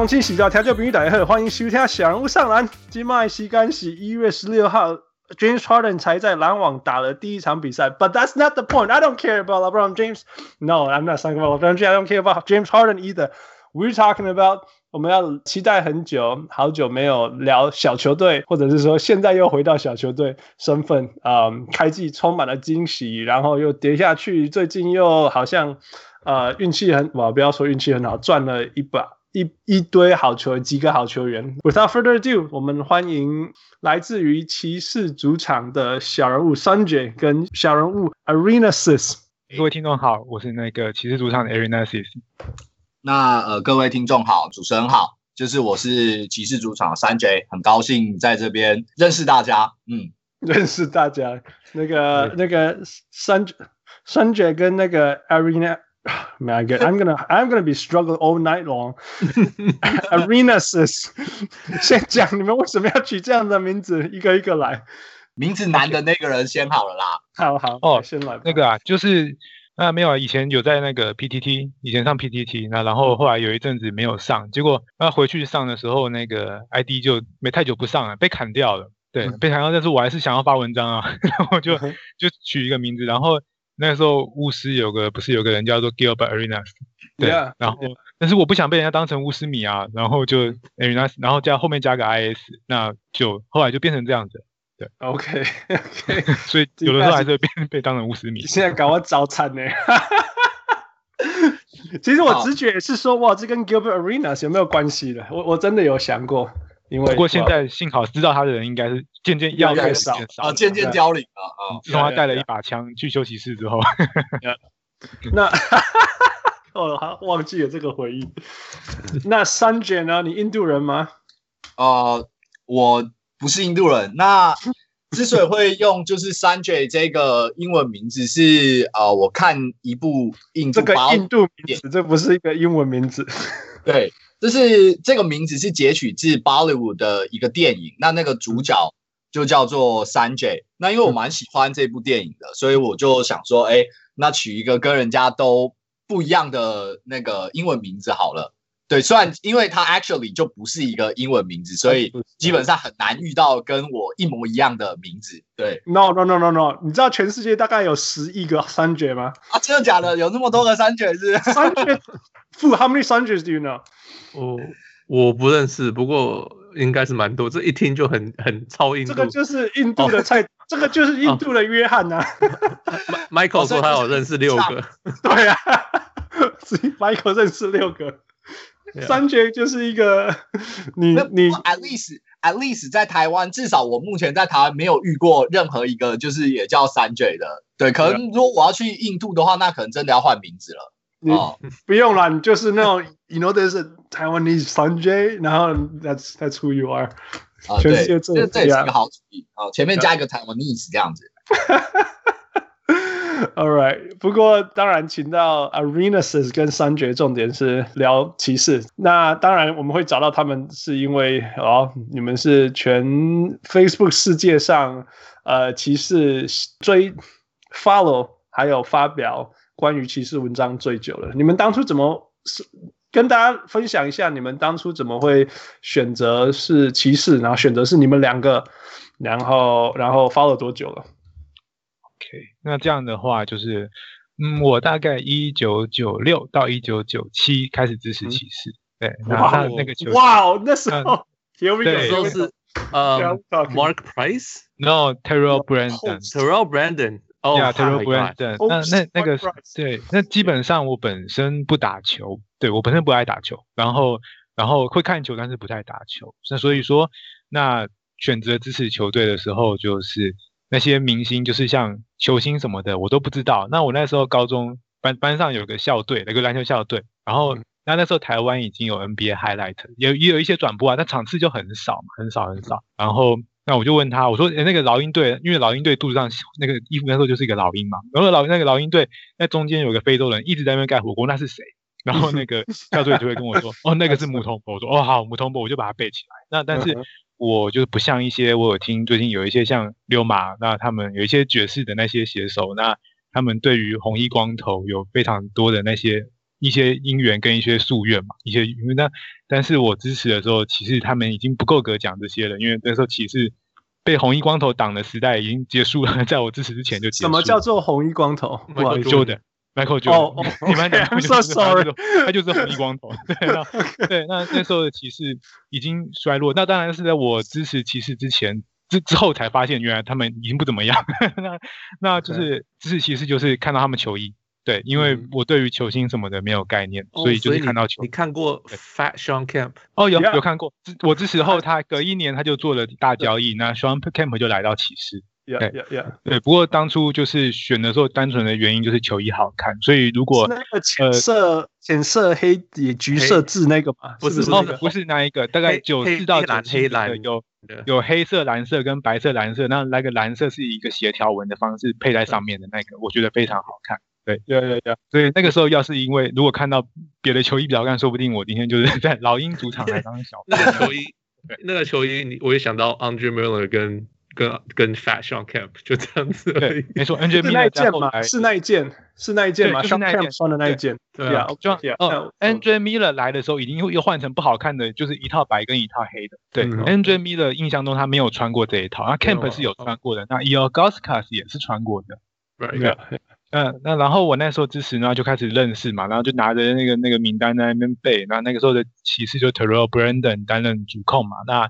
各位乡亲、喜到调酒朋友大家好，欢迎收听小人物上篮。今麦时间是一月十六号，James Harden 才在篮网打了第一场比赛。But that's not the point. I don't care about LeBron James. No, I'm not talking about LeBron James. I don't care about James Harden either. We're talking about 我们要期待很久，好久没有聊小球队，或者是说现在又回到小球队身份。嗯，开季充满了惊喜，然后又跌下去，最近又好像呃运气很，我不要说运气很好，赚了一把。一一堆好球，几个好球员。Without further ado，我们欢迎来自于骑士主场的小人物 Sanjay 跟小人物 Arenasis。各位听众好，我是那个骑士主场的 Arenasis。那呃，各位听众好，主持人好，就是我是骑士主场的 Sanjay，很高兴在这边认识大家。嗯，认识大家。那个那个 Sanjay Sanjay 跟那个 Arena。Man, I'm gonna I'm gonna be struggling all night long. Arenasis，先讲你们为什么要取这样的名字，一个一个来。名字难的那个人先好了啦。好好哦，先来。那个啊，就是啊，没有啊，以前有在那个 PTT，以前上 PTT，那然后后来有一阵子没有上，结果那回去上的时候，那个 ID 就没太久不上了，被砍掉了。对，嗯、被砍掉，但是我还是想要发文章啊，然后就就取一个名字，然后。那个时候巫师有个不是有个人叫做 Gilbert Arenas，对，yeah, 然后.但是我不想被人家当成巫师迷啊，然后就 Arenas，然后加后面加个 IS，那就后来就变成这样子，对，OK OK，所以有的时候还是会被被当成巫师迷。现在搞我早餐呢，其实我直觉也是说，哇，这跟 Gilbert Arenas 有没有关系的？我我真的有想过。因为不过现在幸好知道他的人应该是渐渐越来越少啊，渐渐凋零了啊！自从他带了一把枪去休息室之后，那 哦，好忘记了这个回忆。那 Sanjay 呢？你印度人吗？呃，我不是印度人。那之所以会用就是 Sanjay 这个英文名字是呃，我看一部印度这个印度名字，这不是一个英文名字，对。就是这个名字是截取自 Bollywood 的一个电影，那那个主角就叫做 Sanjay。那因为我蛮喜欢这部电影的，所以我就想说，哎，那取一个跟人家都不一样的那个英文名字好了。对，虽然因为它 actually 就不是一个英文名字，所以基本上很难遇到跟我一模一样的名字。对，No No No No No，你知道全世界大概有十亿个 Sanjay 吗？啊，真的假的？有那么多个 Sanjay 是？Sanjay，How many Sanjays do you know？我我不认识，不过应该是蛮多。这一听就很很超印度。这个就是印度的菜，这个就是印度的约翰呐。Michael 说他有认识六个。对啊，Michael 认识六个。三绝就是一个 你你 at least at least 在台湾，至少我目前在台湾没有遇过任何一个就是也叫三绝的。对，可能如果我要去印度的话，那可能真的要换名字了。你不用了，你就是那种，you know there's a Taiwanese Sanjay，然后 that's that's who you are。啊，对，这这也是一个好主意。哦，前面加一个 Taiwanese 这样子。All right，不过当然请到 Arenas 跟三绝重点是聊骑士。那当然我们会找到他们，是因为哦，你们是全 Facebook 世界上呃骑士追 follow 还有发表。关于骑士文章最久了，你们当初怎么是跟大家分享一下？你们当初怎么会选择是骑士，然后选择是你们两个，然后然后 follow 多久了那这样的话就是，嗯，我大概一九九六到一九九七开始支持骑士，嗯、对，那哇那个球哇哦，那时候有没有说是 呃 Mark Price？No，Terrell Brandon，Terrell Brandon。哦呀，Terrell Brandon，那那那个对，那基本上我本身不打球，对，我本身不爱打球，然后然后会看球，但是不太打球。那所以说，那选择支持球队的时候，就是那些明星，就是像球星什么的，我都不知道。那我那时候高中班班上有个校队，那个篮球校队，然后那那时候台湾已经有 NBA highlight，也也有一些转播啊，但场次就很少嘛，很少很少，然后。那我就问他，我说：“诶，那个老鹰队，因为老鹰队肚子上那个衣服那时候就是一个老鹰嘛。然后老那个老鹰队那中间有个非洲人一直在那边盖火锅，那是谁？然后那个校队就会跟我说：哦，那个是穆通博。我说：哦，好，穆通博，我就把它背起来。那但是我就不像一些我有听最近有一些像溜马，那他们有一些爵士的那些写手，那他们对于红衣光头有非常多的那些一些因缘跟一些夙愿嘛，一些因为那但是我支持的时候，其实他们已经不够格讲这些了，因为那时候骑士被红衣光头挡的时代已经结束了，在我支持之前就结束了。什么叫做红衣光头？不好意思，Jordan。Michael Jordan，你们讲，I'm so sorry，他就是红衣光头。对，那 对，那那时候的骑士已经衰落。那当然是在我支持骑士之前，之之后才发现，原来他们已经不怎么样。那那就是支持骑士，就是看到他们球衣。对，因为我对于球星什么的没有概念，所以就是看到球。你看过 Fat Shawn Camp？哦，有有看过。我支持后，他隔一年他就做了大交易，那 Shawn Camp 就来到骑士。对对对，对。不过当初就是选的时候，单纯的原因就是球衣好看。所以如果那个浅色、浅色黑底橘色字那个嘛，不是哦，不是那一个，大概九四到九七的有有黑色、蓝色跟白色、蓝色，那那个蓝色是一个斜条纹的方式配在上面的那个，我觉得非常好看。对对对对，所以那个时候要是因为如果看到别的球衣比较看，说不定我今天就是在老鹰主场来当小。那个球衣，那个球衣，你我也想到 Andre Miller 跟。跟跟 Fat Shawn Camp 就这样子而已，没错，Andre Miller 那一件嘛，是那一件，是那一件嘛，Shawn Kemp 穿的那一件，对啊，就哦，Andre Miller 来的时候已经又又换成不好看的，就是一套白跟一套黑的，对，Andre Miller 印象中他没有穿过这一套，那 Camp 是有穿过的，那 Ilgauskas 也是穿过的，对。嗯，那然后我那时候支持呢，就开始认识嘛，然后就拿着那个那个名单在那边背。那那个时候的骑士就 Terrell Brandon 担任主控嘛，那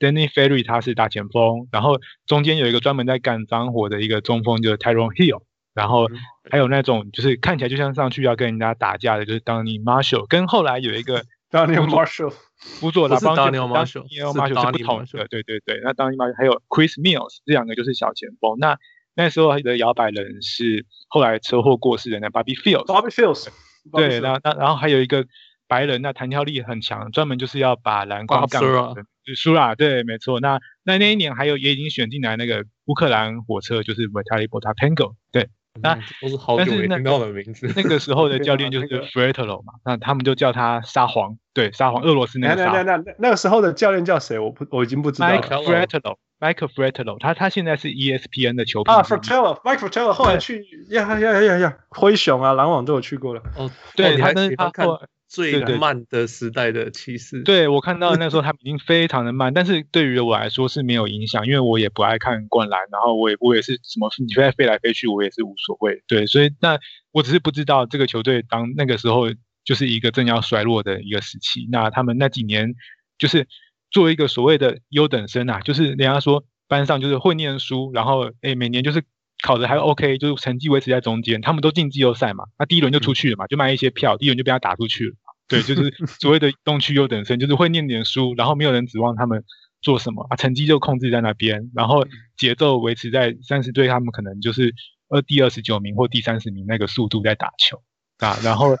Danny Ferry 他是大前锋，然后中间有一个专门在干脏活的一个中锋，就是 Tyrone Hill，然后还有那种就是看起来就像上去要跟人家打架的，就是 Donny Marshall，跟后来有一个 Donny Marshall，辅佐拉邦杰 Donny Marshall，Donny Marshall 是不同的，对对对，那 Donny Marshall 还有 Chris Mills 这两个就是小前锋，那。那时候的摇摆人是后来车祸过世的那 Bobby Fields，Bobby Fields，对，那那然后还有一个白人，那弹跳力很强，专门就是要把篮筐干的，就输了，对，没错。那那那一年还有也已经选进来那个乌克兰火车，就是 Vitaly Potapenko，对，那都是好久没听到的名字。那个时候的 教练就是 Fretolo 嘛，那他们就叫他沙皇，对，沙皇，俄罗斯那个沙。那那那那个时候的教练叫谁？我不，我已经不知道了。Fretolo。Mike Fratello，他他现在是 ESPN 的球评啊，Fratello，Mike Fratello 后来去呀呀呀呀，灰熊啊，篮网都有去过了。哦，对，他跟他看最慢的时代的骑士。对，我看到那时候他们已经非常的慢，但是对于我来说是没有影响，因为我也不爱看灌篮，然后我也我也是什么你飞来飞来飞去，我也是无所谓。对，所以那我只是不知道这个球队当那个时候就是一个正要衰落的一个时期，那他们那几年就是。作为一个所谓的优等生啊，就是人家说班上就是会念书，然后诶每年就是考的还 OK，就是成绩维持在中间，他们都进季后赛嘛，那第一轮就出去了嘛，就卖一些票，第一轮就被他打出去了。对，就是所谓的东区优等生，就是会念点书，然后没有人指望他们做什么啊，成绩就控制在那边，然后节奏维持在三十队，他们可能就是呃第二十九名或第三十名那个速度在打球啊，然后。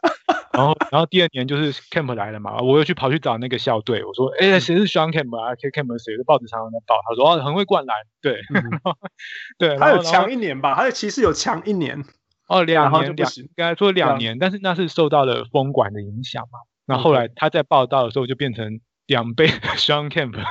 然后，然后第二年就是 Camp 来了嘛，我又去跑去找那个校队，我说，哎，谁是 Sean Camp 啊？Camp 谁？报纸常常在报，他说哦，很会灌篮，对，对，他有强一年吧？他的骑士有强一年，哦，两年两，应该说两年，但是那是受到了封管的影响嘛。那后来他在报道的时候就变成。两倍 Shawn Kemp，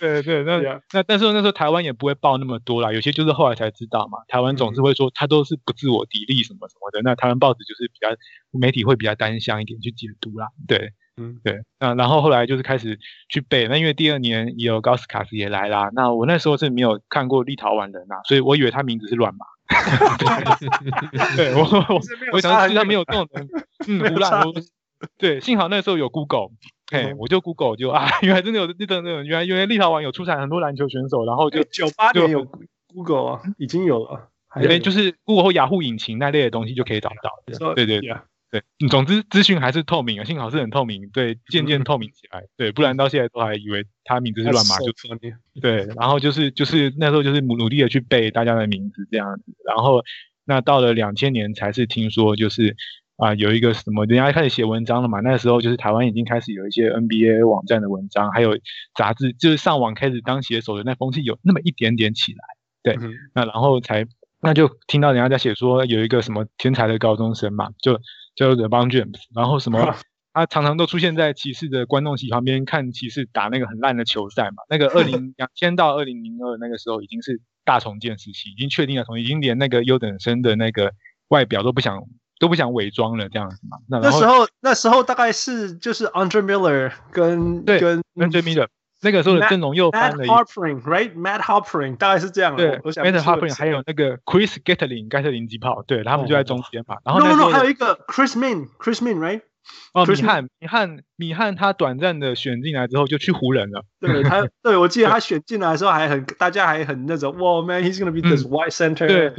对对，那那但是那时候台湾也不会报那么多啦，有些就是后来才知道嘛。台湾总是会说他都是不自我砥砺什么什么的，那台湾报纸就是比较媒体会比较单向一点去解读啦。对，嗯，对，那然后后来就是开始去背，那因为第二年也有 Ilgauskas 也来啦，那我那时候是没有看过立陶宛人呐，所以我以为他名字是乱码。对，我我我想其实他没有这种人，嗯，胡乱。对，幸好那时候有 Google，嘿，我就 Google 就啊，原来真的有那种那种，原来因为立陶宛有出产很多篮球选手，然后就九八年有 Google 啊，已经有了，因为就是 Google 或雅虎引擎那类的东西就可以找到。对对对，对，总之资讯还是透明啊，幸好是很透明，对，渐渐透明起来，对，不然到现在都还以为他名字是乱码，就对，然后就是就是那时候就是努努力的去背大家的名字这样子，然后那到了两千年才是听说就是。啊，有一个什么，人家开始写文章了嘛？那时候就是台湾已经开始有一些 NBA 网站的文章，还有杂志，就是上网开始当写手的那风气有那么一点点起来。对，嗯、那然后才那就听到人家在写说有一个什么天才的高中生嘛，就叫做 LeBron James，然后什么他常常都出现在骑士的观众席旁边看骑士打那个很烂的球赛嘛。那个二零 两千到二零零二那个时候已经是大重建时期，已经确定了，从已经连那个优等生的那个外表都不想。都不想伪装了这样子嘛。那那时候那时候大概是就是 Andre Miller 跟对跟 Andre Miller 那个时候的阵容又翻了一 Matt Harpring，right？Matt Harpering 大概是这样。对，Matt Harpering 还有那个 Chris Gatling 盖特林机炮，对他们就在中间嘛。然后 no no 还有一个 Chris Min，Chris Min，right？哦，米汉，米汉，米汉，他短暂的选进来之后就去湖人了。对他，对我记得他选进来的时候还很，大家还很那种，哇，man，he's gonna be this white center。对，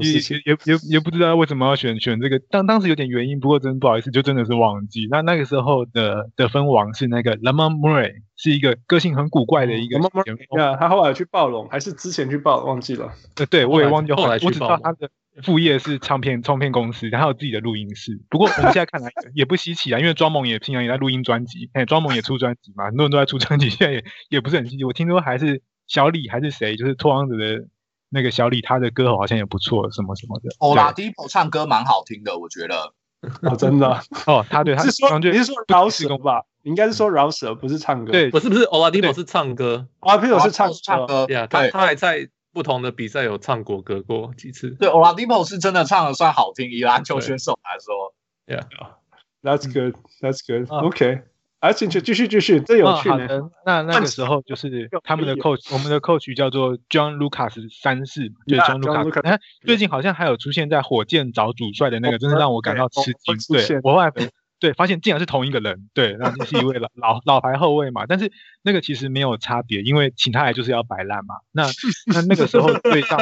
也也也也不知道为什么要选选这个，当当时有点原因，不过真不好意思，就真的是忘记。那那个时候的得分王是那个 Lamar Murray，是一个个性很古怪的一个前锋。他后来去暴龙，还是之前去暴龙，忘记了。呃，对我也忘记，后来我只知道他的。副业是唱片唱片公司，然后有自己的录音室。不过我们现在看来 也不稀奇啊，因为庄猛也平常也在录音专辑，哎，庄猛也出专辑嘛，很多人都在出专辑，现在也也不是很稀奇。我听说还是小李还是谁，就是拓荒者的那个小李，他的歌喉好像也不错，什么什么的。哦，Oladipo 唱歌蛮好听的，我觉得。哦，真的。哦，他对他是说你是说饶舌吧？应该是说饶舌，不是唱歌。对，不是不是，Oladipo 是唱歌，Oladipo 是唱唱歌。对他还在。不同的比赛有唱国歌过几次，对，Oladipo 是真的唱的算好听，以篮球选手来说，Yeah，That's good，That's good，OK，而且继续继续，这有趣的。那那个时候就是他们的 coach，我们的 coach 叫做 John Lucas 三世，就是 John Lucas。哎，最近好像还有出现在火箭找主帅的那个，真的让我感到吃惊。对，我后来。对，发现竟然是同一个人，对，那就是一位老老老牌后卫嘛。但是那个其实没有差别，因为请他来就是要摆烂嘛。那 那那个时候队上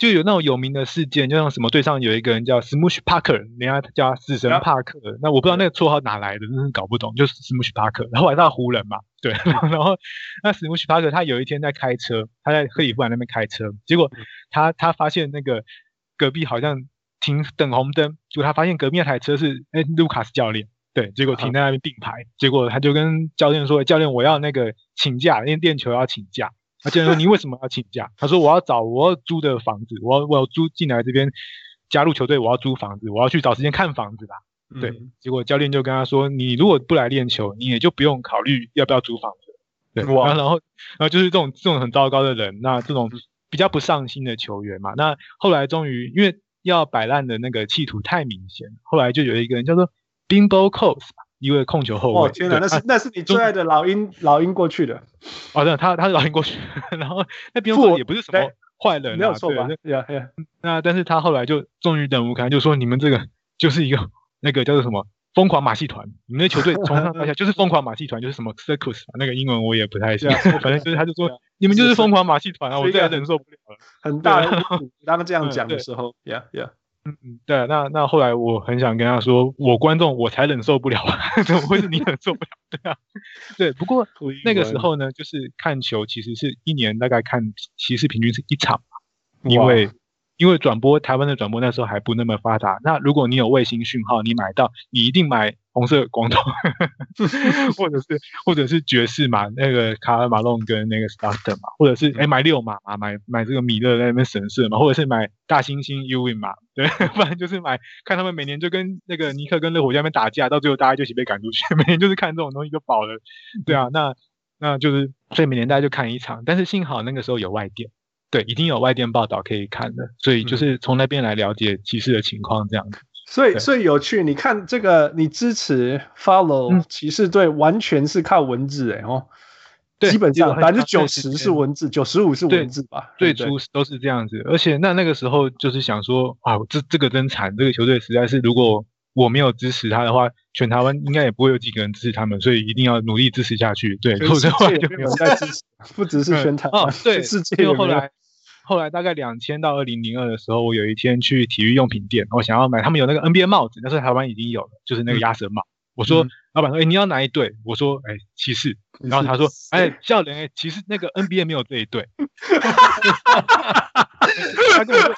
就有那种有名的事件，就像什么队上有一个人叫 Smush Parker，人家叫死神帕克。那我不知道那个绰号哪来的，真是搞不懂。就是 Smush Parker，然后还是湖人嘛，对。然后那 Smush Parker 他有一天在开车，他在克里夫兰那边开车，结果他他发现那个隔壁好像。停等红灯，结果他发现隔壁那台车是哎卢卡斯教练，对，结果停在那边并排，结果他就跟教练说：“教练，我要那个请假，因为练球要请假。”他教练说：“你为什么要请假？”他说：“我要找我要租的房子，我要我要租进来这边加入球队，我要租房子，我要去找时间看房子啦。”对，结果教练就跟他说：“你如果不来练球，你也就不用考虑要不要租房子。”对，然后然后然后就是这种这种很糟糕的人，那这种比较不上心的球员嘛，那后来终于因为。要摆烂的那个企图太明显，后来就有一个人叫做 Bimbo Coles，一位控球后卫。哦天哪，那是那是你最爱的老鹰老鹰过去的。哦，对，他他是老鹰过去，然后那 Bimbo 也不是什么坏人，没有错吧？对呀对呀。那但是他后来就终于忍无可忍，就说你们这个就是一个那个叫做什么疯狂马戏团，你们的球队从上到下就是疯狂马戏团，就是什么 Circus，那个英文我也不太行，反正就是他就说你们就是疯狂马戏团啊，我实在忍受不了了，很大的。当这样讲的时候，Yeah Yeah。嗯嗯，对，那那后来我很想跟他说，我观众我才忍受不了，怎么会是你忍受不了？对啊，对，不过那个时候呢，就是看球其实是一年大概看其实平均是一场嘛，因为。因为转播台湾的转播那时候还不那么发达，那如果你有卫星讯号，你买到，你一定买红色光头，或者是或者是爵士嘛，那个卡尔马龙跟那个 Stockton 嘛，或者是哎买六码嘛，买买这个米勒在那边神射嘛，或者是买大猩猩 Uwin 嘛，对，不然就是买看他们每年就跟那个尼克跟热火在那边打架，到最后大家就一起被赶出去，每年就是看这种东西就饱了，对啊，那那就是所以每年大家就看一场，但是幸好那个时候有外电。对，一定有外电报道可以看的，所以就是从那边来了解骑士的情况这样子。所以，所以有趣。你看这个，你支持 follow 骑士队，完全是靠文字哎哦。基本上百分之九十是文字，九十五是文字吧。最初都是这样子，而且那那个时候就是想说啊，这这个真惨，这个球队实在是，如果我没有支持他的话，全台湾应该也不会有几个人支持他们，所以一定要努力支持下去。对，否则的话就没有在支持，不只是全台湾，对，世界后来。后来大概两千到二零零二的时候，我有一天去体育用品店，我想要买，他们有那个 NBA 帽子，那时候台湾已经有了，就是那个鸭舌帽。我说，老板说，哎，你要哪一队？我说，哎，骑士。然后他说，哎，笑脸，哎，其实那个 NBA 没有这一队。他跟我说，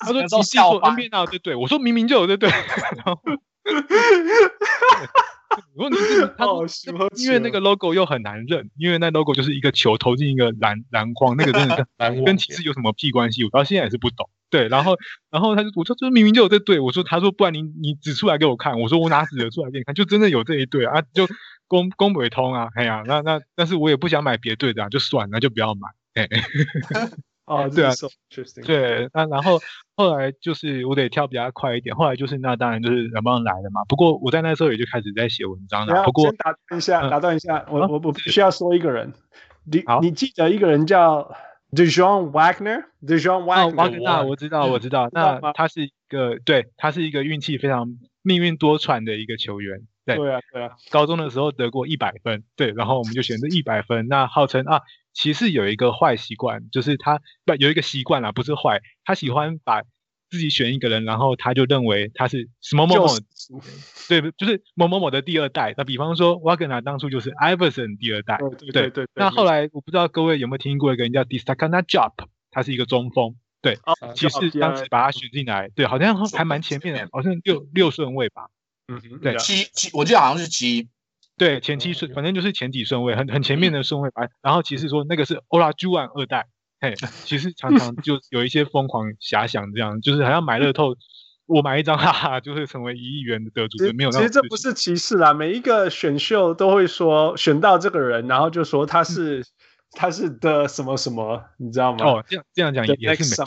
他说骑士说 NBA 哪有这队？我说明明就有这队。然后。问题是，他说因为那个 logo 又很难认，因为那 logo 就是一个球投进一个篮篮筐，那个真的是跟骑士有什么屁关系？我到现在也是不懂。对，然后然后他就我说这明明就有这队，我说他说不然你你指出来给我看，我说我哪指得出来给你看？就真的有这一队啊，就公公不通啊，哎呀，那那但是我也不想买别队的啊，就算了，就不要买。哦，对啊，so。对，那然后后来就是我得跳比较快一点，后来就是那当然就是 LeBron 来了嘛。不过我在那时候也就开始在写文章了。不过先打断一下，打断一下，我我我必须要说一个人，你你记得一个人叫 DeJohn Wagner，DeJohn Wagner，瓦格纳，我知道，我知道。那他是一个，对，他是一个运气非常命运多舛的一个球员。对，对啊，对啊。高中的时候得过一百分，对，然后我们就选择一百分。那号称啊，骑士有一个坏习惯，就是他不有一个习惯啦，不是坏，他喜欢把自己选一个人，然后他就认为他是什么某某，对，就是某某某的第二代。那比方说，瓦格纳当初就是 Iverson 第二代，对对对。那后来我不知道各位有没有听过一个人叫 Destakana Diop，他是一个中锋，对，骑士当时把他选进来，对，好像还蛮前面的，好像六六顺位吧。嗯，对，七七，我记得好像是七，对，前期顺，反正就是前几顺位，很很前面的顺位吧。然后骑士说那个是 Olajuwon 二代，嘿，其实常常就有一些疯狂遐想，这样就是好像买乐透，我买一张，哈哈，就会成为一亿元的得主，没有。其实这不是骑士啦，每一个选秀都会说选到这个人，然后就说他是他是的什么什么，你知道吗？哦，这样这样讲也是没错。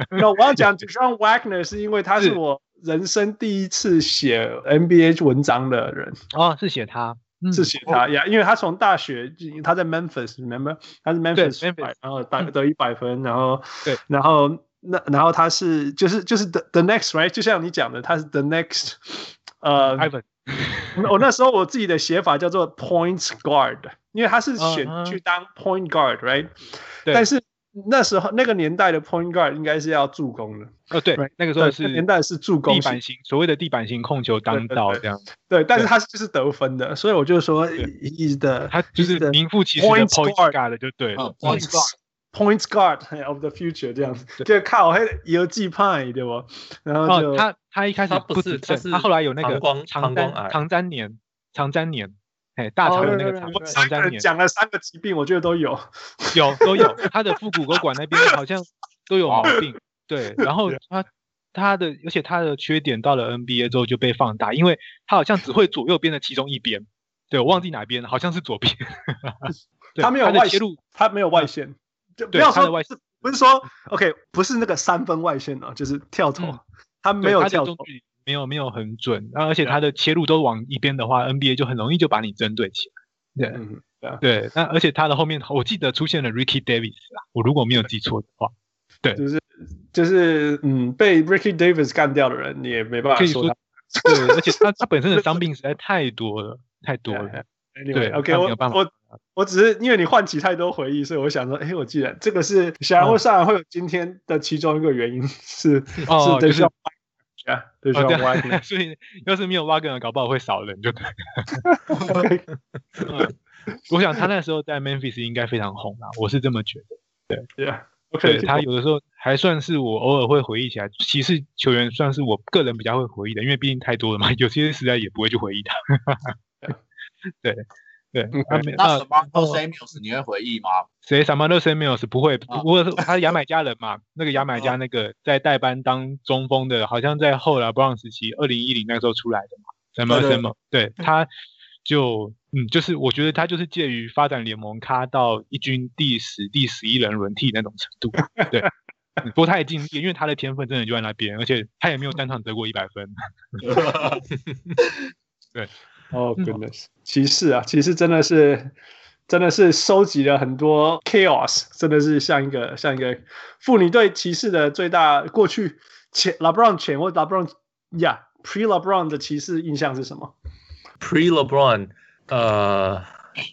那我要讲 DeJohn Wagner 是因为他是我。人生第一次写 NBA 文章的人。哦，是写他，嗯、是写他呀，因为他从大学他在 Memphis，remember？他是 Memphis，然后得得一百分，然后对，然后那然后他是就是就是 the the next right，就像你讲的，他是 the next，呃，Ivan，我那时候我自己的写法叫做 point guard，因为他是选去当 point guard，right，但是。那时候那个年代的 point guard 应该是要助攻的，呃，对，那个时候是年代是助攻地板型，所谓的地板型控球当道这样。对，但是他就是得分的，所以我就说，is the 他就是名副其实的 point guard 就对了，point guard，point guard of the future 这样。子，就靠还游击派对不？然后就他他一开始不是，他是他后来有那个长光长粘年，长粘黏。哎，大肠的那个肠，肠粘连，讲了三个疾病，我觉得都有，有都有。他的腹股沟管那边好像都有毛病，对。然后他他的，而且他的缺点到了 NBA 之后就被放大，因为他好像只会左右边的其中一边，对，我忘记哪边，好像是左边。他没有外线，他没有外线，就不要说外线，不是说 OK，不是那个三分外线啊，就是跳投，他没有跳投。没有没有很准，然后而且他的切入都往一边的话，NBA 就很容易就把你针对起来。对，嗯、对，那而且他的后面，我记得出现了 Ricky Davis 啊，我如果没有记错的话，对，就是就是嗯，被 Ricky Davis 干掉的人，你也没办法说对，而且他他本身的伤病实在太多了，太多了。Anyway, 对，OK，我我我只是因为你唤起太多回忆，所以我想说，哎，我记得这个是想会上来会有今天的其中一个原因是、哦、是就是。啊，对，所以要是没有挖个人，搞不好会少人就对。我想他那时候在 Memphis 应该非常红啊，我是这么觉得。对，对他有的时候还算是我偶尔会回忆起来，骑士球员算是我个人比较会回忆的，因为毕竟太多了嘛，有些实在也不会去回忆他。对。对，那什么 Samuels 你会回忆吗？谁什么 Samuels 不会，不过 他是牙买加人嘛。那个牙买加那个在代班当中锋的，好像在后来 Brown 时期，二零一零那时候出来的嘛。什么什么，对，他就嗯，就是我觉得他就是介于发展联盟咖到一军第十、第十一人轮替那种程度。对，不过他也尽力，因为他的天分真的就在那边，而且他也没有单场得过一百分。对。哦、oh，goodness，骑士啊，骑士真的是，真的是收集了很多 chaos，真的是像一个像一个妇女对骑士的最大过去前 LeBron 前或 LeBron 呀、yeah, pre LeBron 的骑士印象是什么？pre LeBron，呃，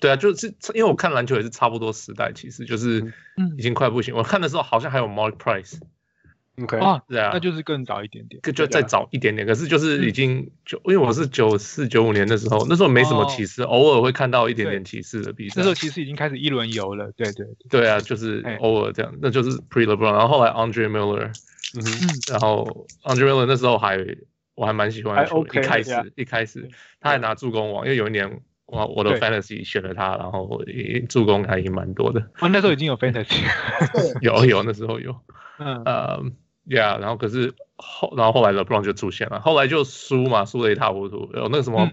对啊，就是因为我看篮球也是差不多时代，其实就是已经快不行。嗯、我看的时候好像还有 Mark Price。OK，啊，对啊，那就是更早一点点，就再早一点点。可是就是已经就，因为我是九四九五年的时候，那时候没什么骑士，偶尔会看到一点点骑士的比赛。那时候其实已经开始一轮游了，对对对啊，就是偶尔这样，那就是 Pre LeBron。然后后来 Andre Miller，嗯哼，然后 Andre Miller 那时候还我还蛮喜欢的，一开始一开始他还拿助攻王，因为有一年我我的 Fantasy 选了他，然后助攻还也蛮多的。啊，那时候已经有 Fantasy，有有那时候有，嗯呃。Yeah，然后可是后，然后后来 LeBron 就出现了，后来就输嘛，输的一塌糊涂。有那个什么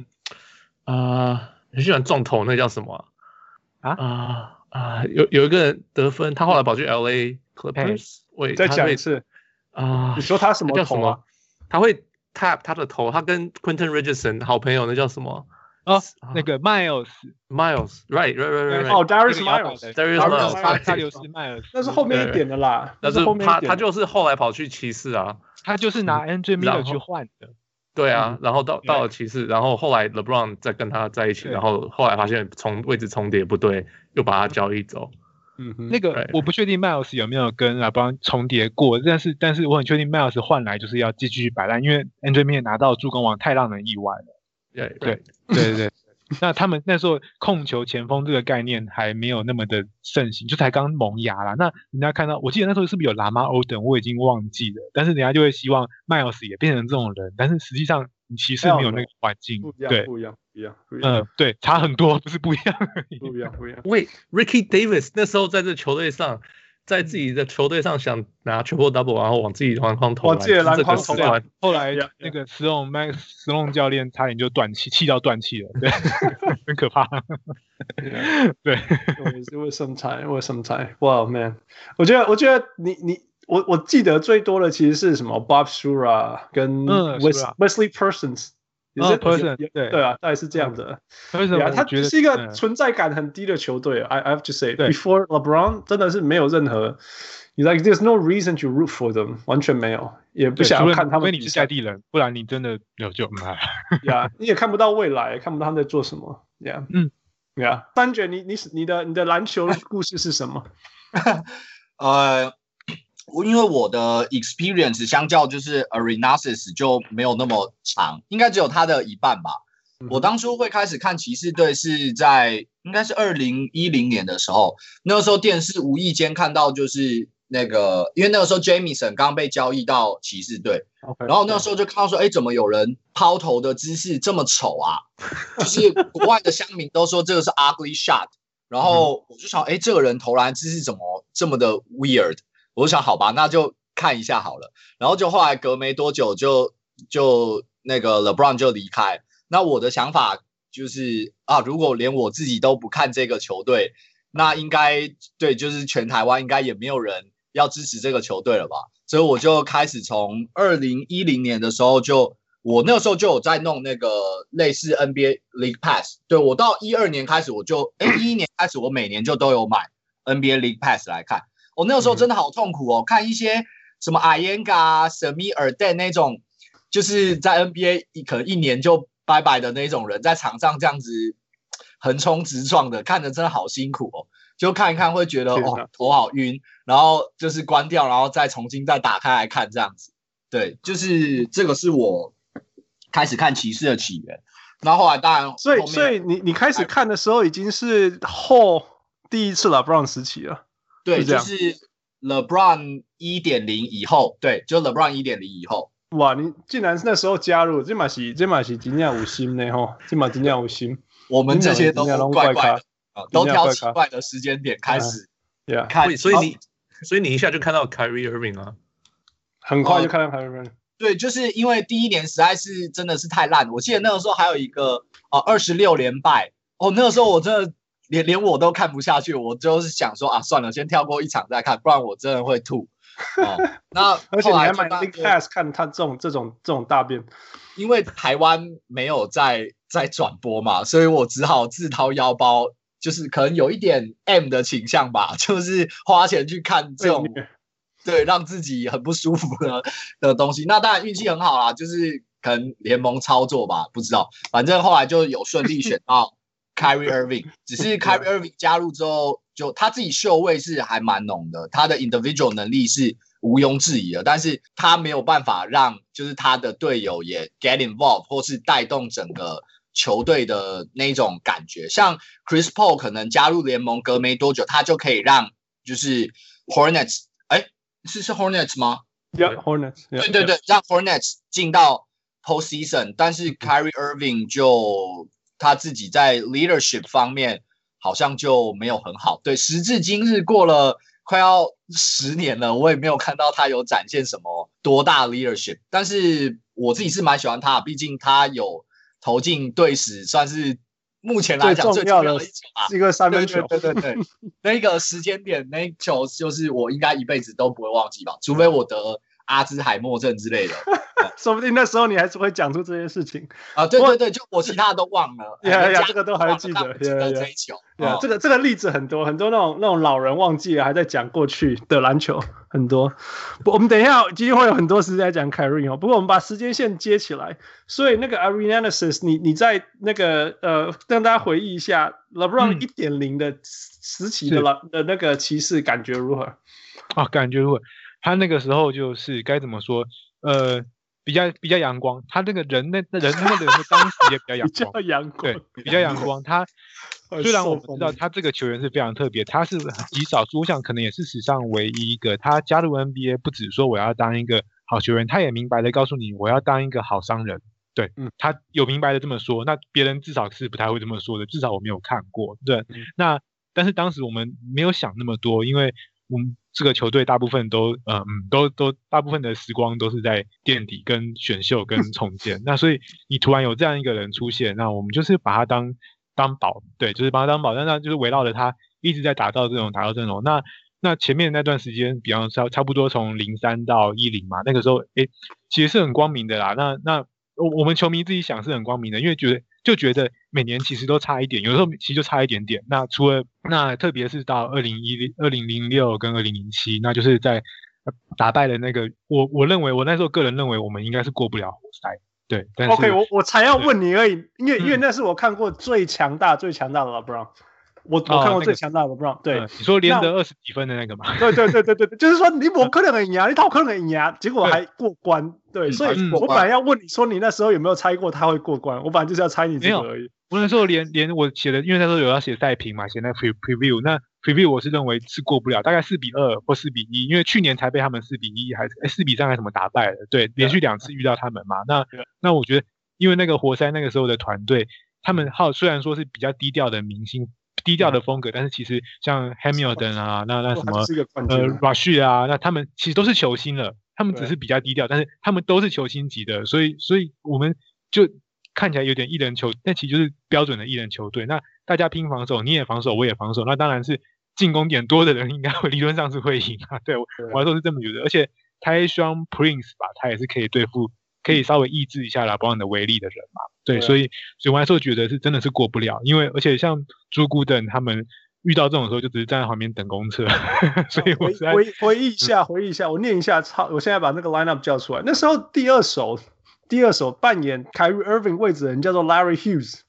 啊，很、嗯呃、喜欢撞头，那叫什么啊？啊啊，有有一个人得分，他后来跑去 LA Clippers，喂，再讲一次啊，你说他什么叫什么？他会 tap 他的头，他跟 Quentin Richardson 好朋友，那叫什么？哦，那个 Miles，Miles，right，right，right，right，哦，Darius Miles，Darius Miles，他就是 Miles，那是后面一点的啦，但是他他就是后来跑去骑士啊，他就是拿 Andrew Miller 去换的。对啊，然后到到了骑士，然后后来 LeBron 再跟他在一起，然后后来发现重位置重叠不对，又把他交易走。嗯，那个我不确定 Miles 有没有跟 LeBron 重叠过，但是但是我很确定 Miles 换来就是要继续摆烂，因为 Andrew Miller 拿到助攻王太让人意外了。对对对对对，那他们那时候控球前锋这个概念还没有那么的盛行，就才刚萌芽啦。那人家看到，我记得那时候是不是有拉马欧登，我已经忘记了。但是人家就会希望 Miles 也变成这种人，但是实际上你其实没有那个环境，对，不一样，不一样，不一样。嗯，对，差很多，不是不一样，不一样，不一样。喂，Ricky Davis 那时候在这球队上。在自己的球队上想拿 triple double，然后往自己篮筐投，往自己篮筐投篮。后来那个 Sloan Max Sloan 教练差点就断气，气到断气了，对，很可怕。对，我也是为什么才为什么才哇 man，我觉得我觉得你你我我记得最多的其实是什么 Bob Shura 跟 Wesley Persons。也是 person 对对啊，大概是这样的。为什么？他是一个存在感很低的球队。I I have to say, before LeBron，真的是没有任何，you like there's no reason to root for them，完全没有，也不想看他们。因为你是在地人，不然你真的有就买。呀，你也看不到未来，看不到他们在做什么。Yeah，嗯，Yeah，三卷，你你你的你的篮球故事是什么？呃。我因为我的 experience 相较就是 Arenasis 就没有那么长，应该只有他的一半吧。我当初会开始看骑士队是在应该是二零一零年的时候，那个时候电视无意间看到就是那个，因为那个时候 Jamison 刚被交易到骑士队，Okay, 然后那个时候就看到说，哎，怎么有人抛投的姿势这么丑啊？就是国外的乡民都说这个是 ugly shot，然后我就想，哎，这个人投篮姿势怎么这么的 weird？我想好吧，那就看一下好了。然后就后来隔没多久就，就那个 LeBron 就离开。那我的想法就是啊，如果连我自己都不看这个球队，那应该对，就是全台湾应该也没有人要支持这个球队了吧？所以我就开始从二零一零年的时候就，我那个时候就有在弄那个类似 NBA League Pass。对，我到一二年开始，我就哎一一年开始，我每年就都有买 NBA League Pass 来看。我、哦、那个时候真的好痛苦哦，嗯、看一些什么 Iyengar、Semi Erden 那种，就是在 NBA 一可能一年就拜拜的那种人，在场上这样子横冲直撞的，看着真的好辛苦哦。就看一看会觉得的哦头好晕，然后就是关掉，然后再重新再打开来看这样子。对，就是这个是我开始看骑士的起源。然后后来当然，所以所以你你开始看的时候已经是后第一次了，LeBron 时期了。对，是就是 LeBron 一点零以后，对，就 LeBron 一点零以后。哇，你竟然是那时候加入，这马是这马是真正有心的吼，这马真正有心。我们这些都怪怪的，都挑奇怪的时间点开始。对啊，看，所以你，所以你一下就看到 Kyrie Irving 啊，很快就看到 Kyrie Irving。对，就是因为第一年实在是真的是太烂，我记得那个时候还有一个哦二十六连败哦，那个时候我真的。连连我都看不下去，我就是想说啊，算了，先跳过一场再看，不然我真的会吐。哦、那 而且你还买 League Pass 看他这种这种这种大便，因为台湾没有在在转播嘛，所以我只好自掏腰包，就是可能有一点 M 的倾向吧，就是花钱去看这种，对，让自己很不舒服的的东西。那当然运气很好啦，就是可能联盟操作吧，不知道，反正后来就有顺利选到。Kyrie Irving 只是 Kyrie Irving 加入之后，就他自己秀位是还蛮浓的，他的 individual 能力是毋庸置疑的，但是他没有办法让就是他的队友也 get involved 或是带动整个球队的那种感觉。像 Chris Paul 可能加入联盟隔没多久，他就可以让就是 Hornets 哎，是是 Hornets 吗？Yeah, Hornets。对对对，让 Hornets 进到 postseason，但是 Kyrie Irving 就。他自己在 leadership 方面好像就没有很好，对，时至今日过了快要十年了，我也没有看到他有展现什么多大 leadership。但是我自己是蛮喜欢他，毕竟他有投进队史算是目前来讲最重要的一球啊，一个三分球，对对对，那个时间点那一球就是我应该一辈子都不会忘记吧，除非我得。阿兹海默症之类的，说不定那时候你还是会讲出这些事情啊！对对对，就我其他的都忘了，呀呀，这个都还记得，记得这一球。对啊，这个这个例子很多很多，那种那种老人忘记了还在讲过去的篮球很多。我们等一下今天会有很多时间讲凯瑞哦，不过我们把时间线接起来，所以那个 Arenalysis，你你在那个呃，让大家回忆一下 LeBron 一点零的时期的了的那个骑士感觉如何？啊，感觉如何？他那个时候就是该怎么说？呃，比较比较阳光。他那个人那那人那个人当时也比较阳 光，阳光对，比较阳光。他 虽然我们知道他这个球员是非常特别，他是极少数，我想可能也是史上唯一一个。他加入 NBA 不只说我要当一个好球员，他也明白的告诉你我要当一个好商人。对，嗯，他有明白的这么说。那别人至少是不太会这么说的，至少我没有看过。对，嗯、那但是当时我们没有想那么多，因为我们。这个球队大部分都，嗯嗯，都都大部分的时光都是在垫底、跟选秀、跟 重建。那所以你突然有这样一个人出现，那我们就是把他当当宝，对，就是把他当宝。但那就是围绕着他一直在打造这种打造阵容。那那前面那段时间，比方说差不多从零三到一零嘛，那个时候，诶，其实是很光明的啦。那那我我们球迷自己想是很光明的，因为觉得。就觉得每年其实都差一点，有时候其实就差一点点。那除了那特别是到二零一零、二零零六跟二零零七，那就是在打败了那个我我认为我那时候个人认为我们应该是过不了活塞。对，但是 OK，我我才要问你而已，因为因为那是我看过最强大、最强大的 LeBron。我我看过最强大的 LeBron，对，你说连得二十几分的那个嘛？对对对对对，就是说你我可能很赢，你套可能很赢，结果还过关。对，所以我本来要问你说你那时候有没有猜过他会过关？我本来就是要猜你这个而已。我那时候连连我写的，因为那时候有要写赛评嘛，写那 pre preview，那 preview 我是认为是过不了，大概四比二或四比一，因为去年才被他们四比一还是哎四比三还是什么打败了。对，连续两次遇到他们嘛。那那我觉得，因为那个活塞那个时候的团队，他们好虽然说是比较低调的明星。低调的风格，但是其实像 Hamilton 啊，那那什么呃 Rush 啊，那他们其实都是球星了，他们只是比较低调，但是他们都是球星级的，所以所以我们就看起来有点一人球，但其实就是标准的一人球队。那大家拼防守，你也防守，我也防守，那当然是进攻点多的人应该会 理论上是会赢啊。对我我来说是这么觉得，而且 Tayshaun Prince 吧，他也是可以对付。可以稍微抑制一下拉布朗的威力的人嘛？对，所以所以我那时候觉得是真的是过不了，因为而且像朱古等他们遇到这种时候就只是站在旁边等公车 所以我回回回忆一下，回忆一下，我念一下，操！我现在把那个 lineup 叫出来。那时候第二首第二首扮演凯瑞 Irving 位置的人叫做 Larry Hughes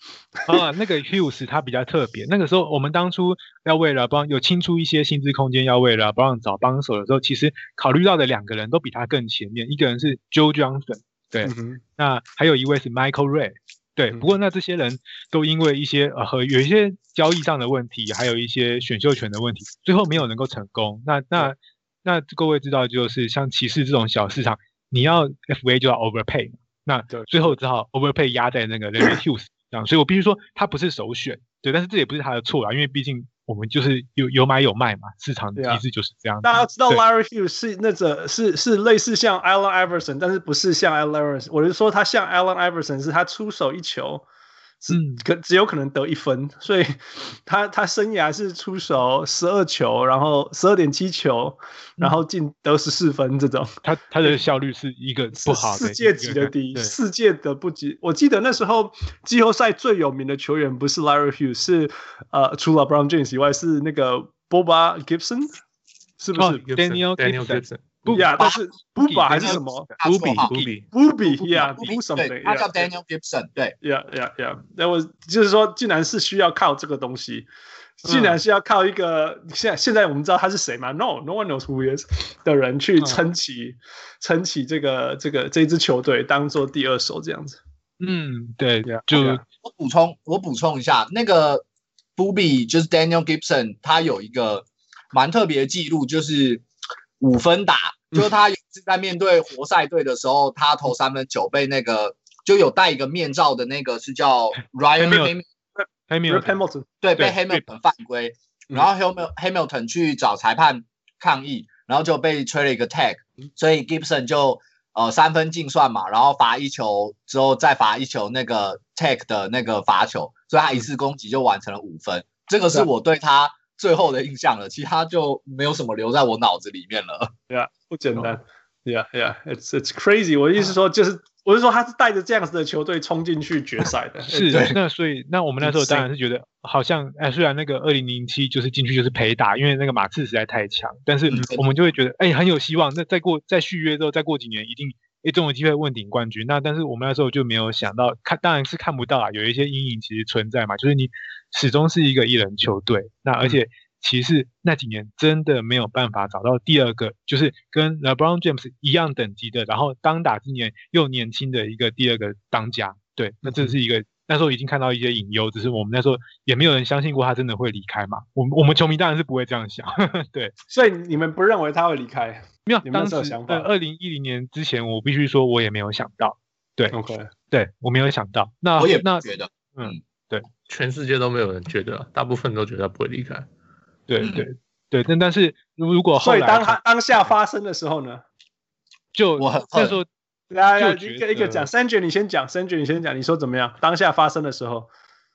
啊，那个 Hughes 他比较特别。那个时候我们当初要为了帮有清出一些薪资空间，要为了帮找帮手的时候，其实考虑到的两个人都比他更前面，一个人是 Joe Johnson。对，嗯、那还有一位是 Michael Ray，对，嗯、不过那这些人都因为一些呃和有一些交易上的问题，还有一些选秀权的问题，最后没有能够成功。那那、嗯、那各位知道，就是像骑士这种小市场，你要 FA 就要 overpay，那最后只好 overpay 压在那个 Larry Hughes 这样，所以我必须说他不是首选，对，但是这也不是他的错啦，因为毕竟。我们就是有有买有卖嘛，市场的机制就是这样。大家知道 Larry Hughes 是那种是是类似像 Allen Iverson，但是不是像 Allen Iverson，我是说他像 Allen Iverson 是他出手一球。嗯，可只有可能得一分，所以他他生涯是出手十二球，然后十二点七球，然后进得十四分这种。他他的效率是一个不好的，世界级的第一，世界的不及。我记得那时候季后赛最有名的球员不是 Larry Hughes，是呃除了 LeBron James 以外是那个 Boba Gibson，是不是、oh, Daniel Daniel Gibson？不呀，但是 Booba 还是什么？Booby，Booby，Booby，Yeah，Booby something。他叫 Daniel Gibson，对，Yeah，Yeah，Yeah。那我就是说，竟然是需要靠这个东西，竟然是要靠一个现在现在我们知道他是谁吗？No，No one knows who he is 的人去撑起撑起这个这个这支球队，当做第二手这样子。嗯，对，就我补充，我补充一下，那个 Booby 就是 Daniel Gibson，他有一个蛮特别的记录，就是五分打。就是他有次在面对活塞队的时候，他投三分球被那个就有戴一个面罩的那个是叫 Ryan Hamilton，对，被 Hamilton 犯规，然后 Hamilton 去找裁判抗议，然后就被吹了一个 tag，所以 Gibson 就呃三分净算嘛，然后罚一球之后再罚一球那个 take 的那个罚球，所以他一次攻击就完成了五分。这个是我对他最后的印象了，其他就没有什么留在我脑子里面了。对啊，不简单。Yeah, yeah, it's it's crazy。我的意思说，就是我是说，他是带着这样子的球队冲进去决赛的。是，那所以那我们那时候当然是觉得，好像哎，虽然那个二零零七就是进去就是陪打，因为那个马刺实在太强，但是我们就会觉得哎很有希望。那再过再续约之后，再过几年一定一总有机会问鼎冠军。那但是我们那时候就没有想到，看当然是看不到啊，有一些阴影其实存在嘛，就是你始终是一个一人球队，那而且。骑士那几年真的没有办法找到第二个，就是跟 LeBron James 一样等级的，然后当打之年又年轻的一个第二个当家。对，那这是一个那时候已经看到一些隐忧，只是我们那时候也没有人相信过他真的会离开嘛。我们我们球迷当然是不会这样想，对。所以你们不认为他会离开？没有，当时在二零一零年之前，我必须说我也没有想到。对，OK，对我没有想到。那我也那觉得，嗯，对，全世界都没有人觉得，大部分都觉得他不会离开。对对对，但但是如果后来，所以当他当下发生的时候呢，就我那时候，来来一个一个讲，Sanjay 你先讲，Sanjay 你先讲，你说怎么样？当下发生的时候，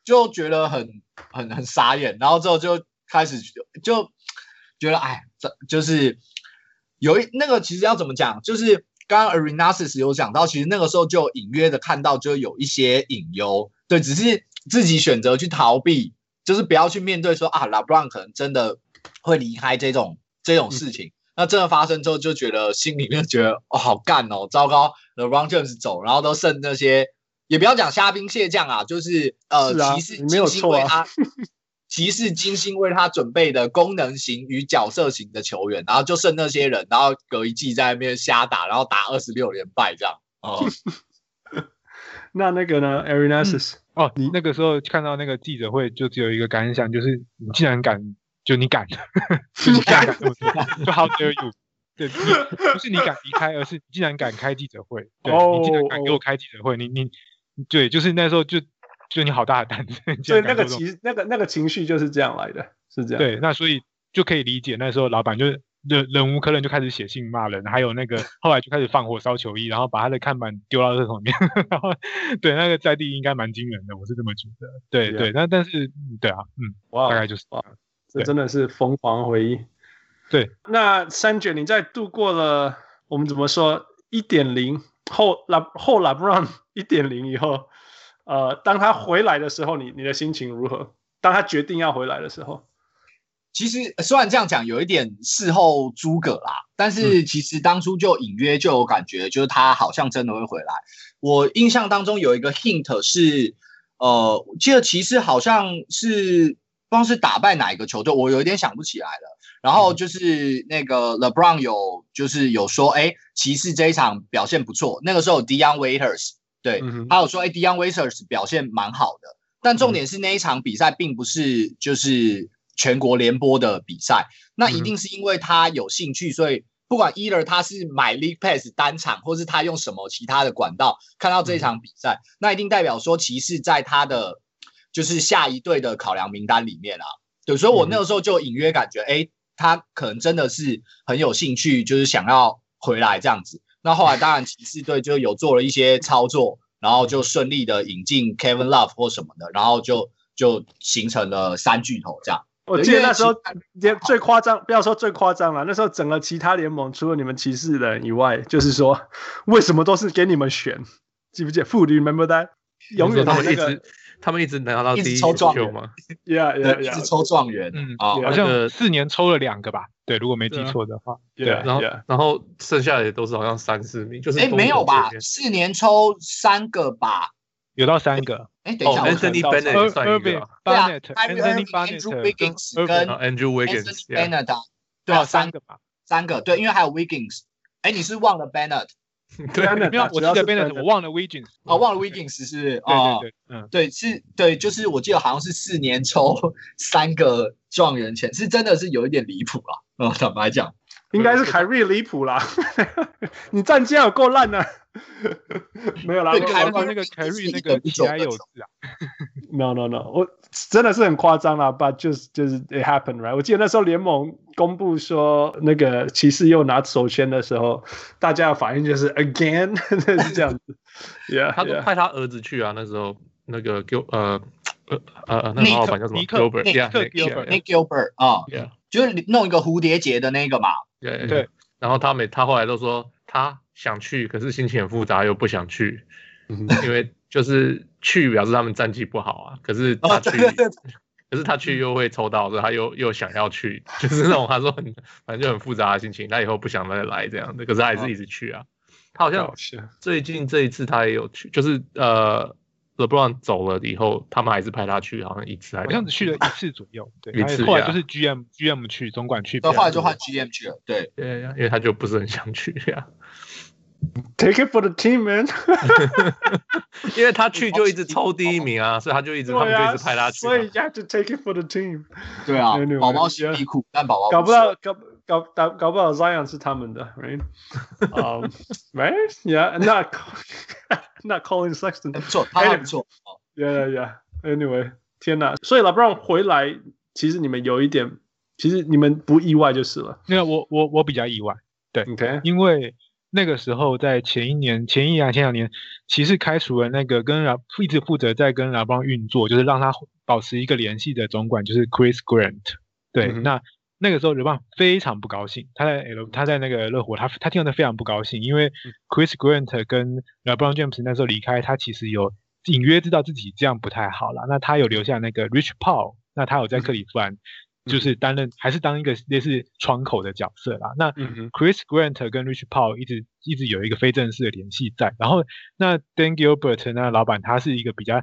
就觉得很很很傻眼，然后之后就开始就觉得哎，这就是有一那个其实要怎么讲，就是刚刚 Arenasis 有讲到，其实那个时候就隐约的看到就有一些隐忧，对，只是自己选择去逃避。就是不要去面对说啊，LeBron 可能真的会离开这种这种事情。嗯、那真的发生之后，就觉得心里面觉得哦，好干哦，糟糕，LeBron James 走，然后都剩那些，也不要讲虾兵蟹将啊，就是呃，骑、啊、士精心为他，骑士、啊、精心为他准备的功能型与角色型的球员，然后就剩那些人，然后隔一季在那边瞎打，然后打二十六连败这样。哦，那那个呢，Arenasis？哦，你那个时候看到那个记者会，就只有一个感想，就是你竟然敢，就你敢，就你敢，就 How dare you？对，不是你敢离开，而是你竟然敢开记者会，对，oh, 你竟然敢给我开记者会，你你，对，就是那时候就就你好大的胆子，所以那个其实那个那个情绪就是这样来的，是这样，对，那所以就可以理解那时候老板就是。忍忍无可忍，就开始写信骂人，还有那个后来就开始放火烧球衣，然后把他的看板丢到垃圾桶里面。然后对那个在地应该蛮惊人的，我是这么觉得。对对，那但是对啊，嗯，哇，大概就是哇，这真的是疯狂回忆。对，那三卷你在度过了我们怎么说一点零后拉后 LeBron 一点零以后，呃，当他回来的时候，你你的心情如何？当他决定要回来的时候？其实虽然这样讲有一点事后诸葛啦，但是其实当初就隐约就有感觉，就是他好像真的会回来。我印象当中有一个 hint 是，呃，记得骑士好像是不知道是打败哪一个球队，我有一点想不起来了。然后就是那个 LeBron 有就是有说，哎，骑士这一场表现不错。那个时候 Dion Waiters 对，他有说，哎，Dion Waiters 表现蛮好的。但重点是那一场比赛并不是就是。全国联播的比赛，那一定是因为他有兴趣，所以不管 either 他是买 League Pass 单场，或是他用什么其他的管道看到这一场比赛，那一定代表说骑士在他的就是下一队的考量名单里面啊。对，所以我那个时候就隐约感觉，哎，他可能真的是很有兴趣，就是想要回来这样子。那后来当然骑士队就有做了一些操作，然后就顺利的引进 Kevin Love 或什么的，然后就就形成了三巨头这样。我记得那时候连最夸张，不要说最夸张了，那时候整个其他联盟除了你们骑士人以外，就是说 为什么都是给你们选？记不记得？妇女 remember that？永远他们一直他们一直拿到第一抽状元吗？Yeah yeah，一直抽状元。嗯啊，好像四年抽了两个吧？对，如果没记错的话。对，然后然后剩下的也都是好像三四名，就是哎没有吧？四年抽三个吧？有到三个。哎，等一下，Anthony Bennett 算一个，对啊，Anthony Bennett，Andrew Wiggins 跟 Andrew Wiggins，对，Bennett，对啊，三个吧，三个，对，因为还有 Wiggins，哎，你是忘了 Bennett？对，没有，我记得 Bennett，我忘了 Wiggins，啊，忘了 Wiggins 是，哦，对对对，嗯，对，是，对，就是我记得好像是四年抽 三个状元签，是真的是有一点离谱了，嗯，坦白讲，应该是凯瑞离谱了，你战绩有够烂呢。没有啦，我看那个凯瑞那个喜爱有事啊。No no no，我真的是很夸张啦，But 就是就是 It happened right？我记得那时候联盟公布说那个骑士又拿首签的时候，大家的反应就是 Again，是这样子。Yeah，他都派他儿子去啊，那时候那个 Gil 呃呃呃那个老板叫什么？Gilbert，Nick Gilbert 啊，就是弄一个蝴蝶结的那个嘛。对对。然后他每他后来都说他想去，可是心情很复杂，又不想去，因为就是去表示他们战绩不好啊。可是他去，可是他去又会抽到，所以他又又想要去，就是那种他说很反正就很复杂的心情。他以后不想再来这样的，可是他还是一直去啊。他好像最近这一次他也有去，就是呃。LeBron 走了以后，他们还是派他去，好像一次好像只去了一次左右。对，一次。后来就是 GM GM 去，总管去。后来就换 GM 去了。对对，因为他就不是很想去呀。Take it for the team, man。因为他去就一直抽第一名啊，所以他就一直他们就一直派他去。所以 you have to take it for the team。对啊，宝宝辛苦，但宝宝搞不到搞搞搞搞不好 Zion 是他们的，Right? Right? Yeah. Not Not Collin Sexton 不错，他还不错。Yeah, yeah. Anyway，天哪！所以 LeBron 回来，其实你们有一点，其实你们不意外就是了。那我我我比较意外，对，OK，因为那个时候在前一年、前一两、前两年，骑士开除了那个跟老一直负责在跟 LeBron 运作，就是让他保持一个联系的总管，就是 Chris Grant。对，嗯、那。那个时候，LeBron 非常不高兴。他在 L，他在那个热火，他他听到非常不高兴，因为 Chris Grant 跟 LeBron James 那时候离开，他其实有隐约知道自己这样不太好了。那他有留下那个 Rich Paul，那他有在克里夫兰就是担任还是当一个类似窗口的角色啦。那 Chris Grant 跟 Rich Paul 一直一直有一个非正式的联系在。然后那 Dan Gilbert 那老板他是一个比较。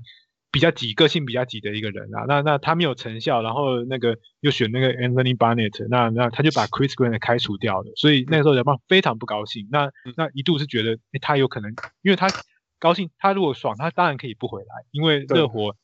比较急，个性比较急的一个人啊，那那他没有成效，然后那个又选那个 Anthony Barnett，那那他就把 Chris Green 开除掉了，所以那个时候 LeBron 非常不高兴，那那一度是觉得，欸、他有可能，因为他高兴，他如果爽，他当然可以不回来，因为热火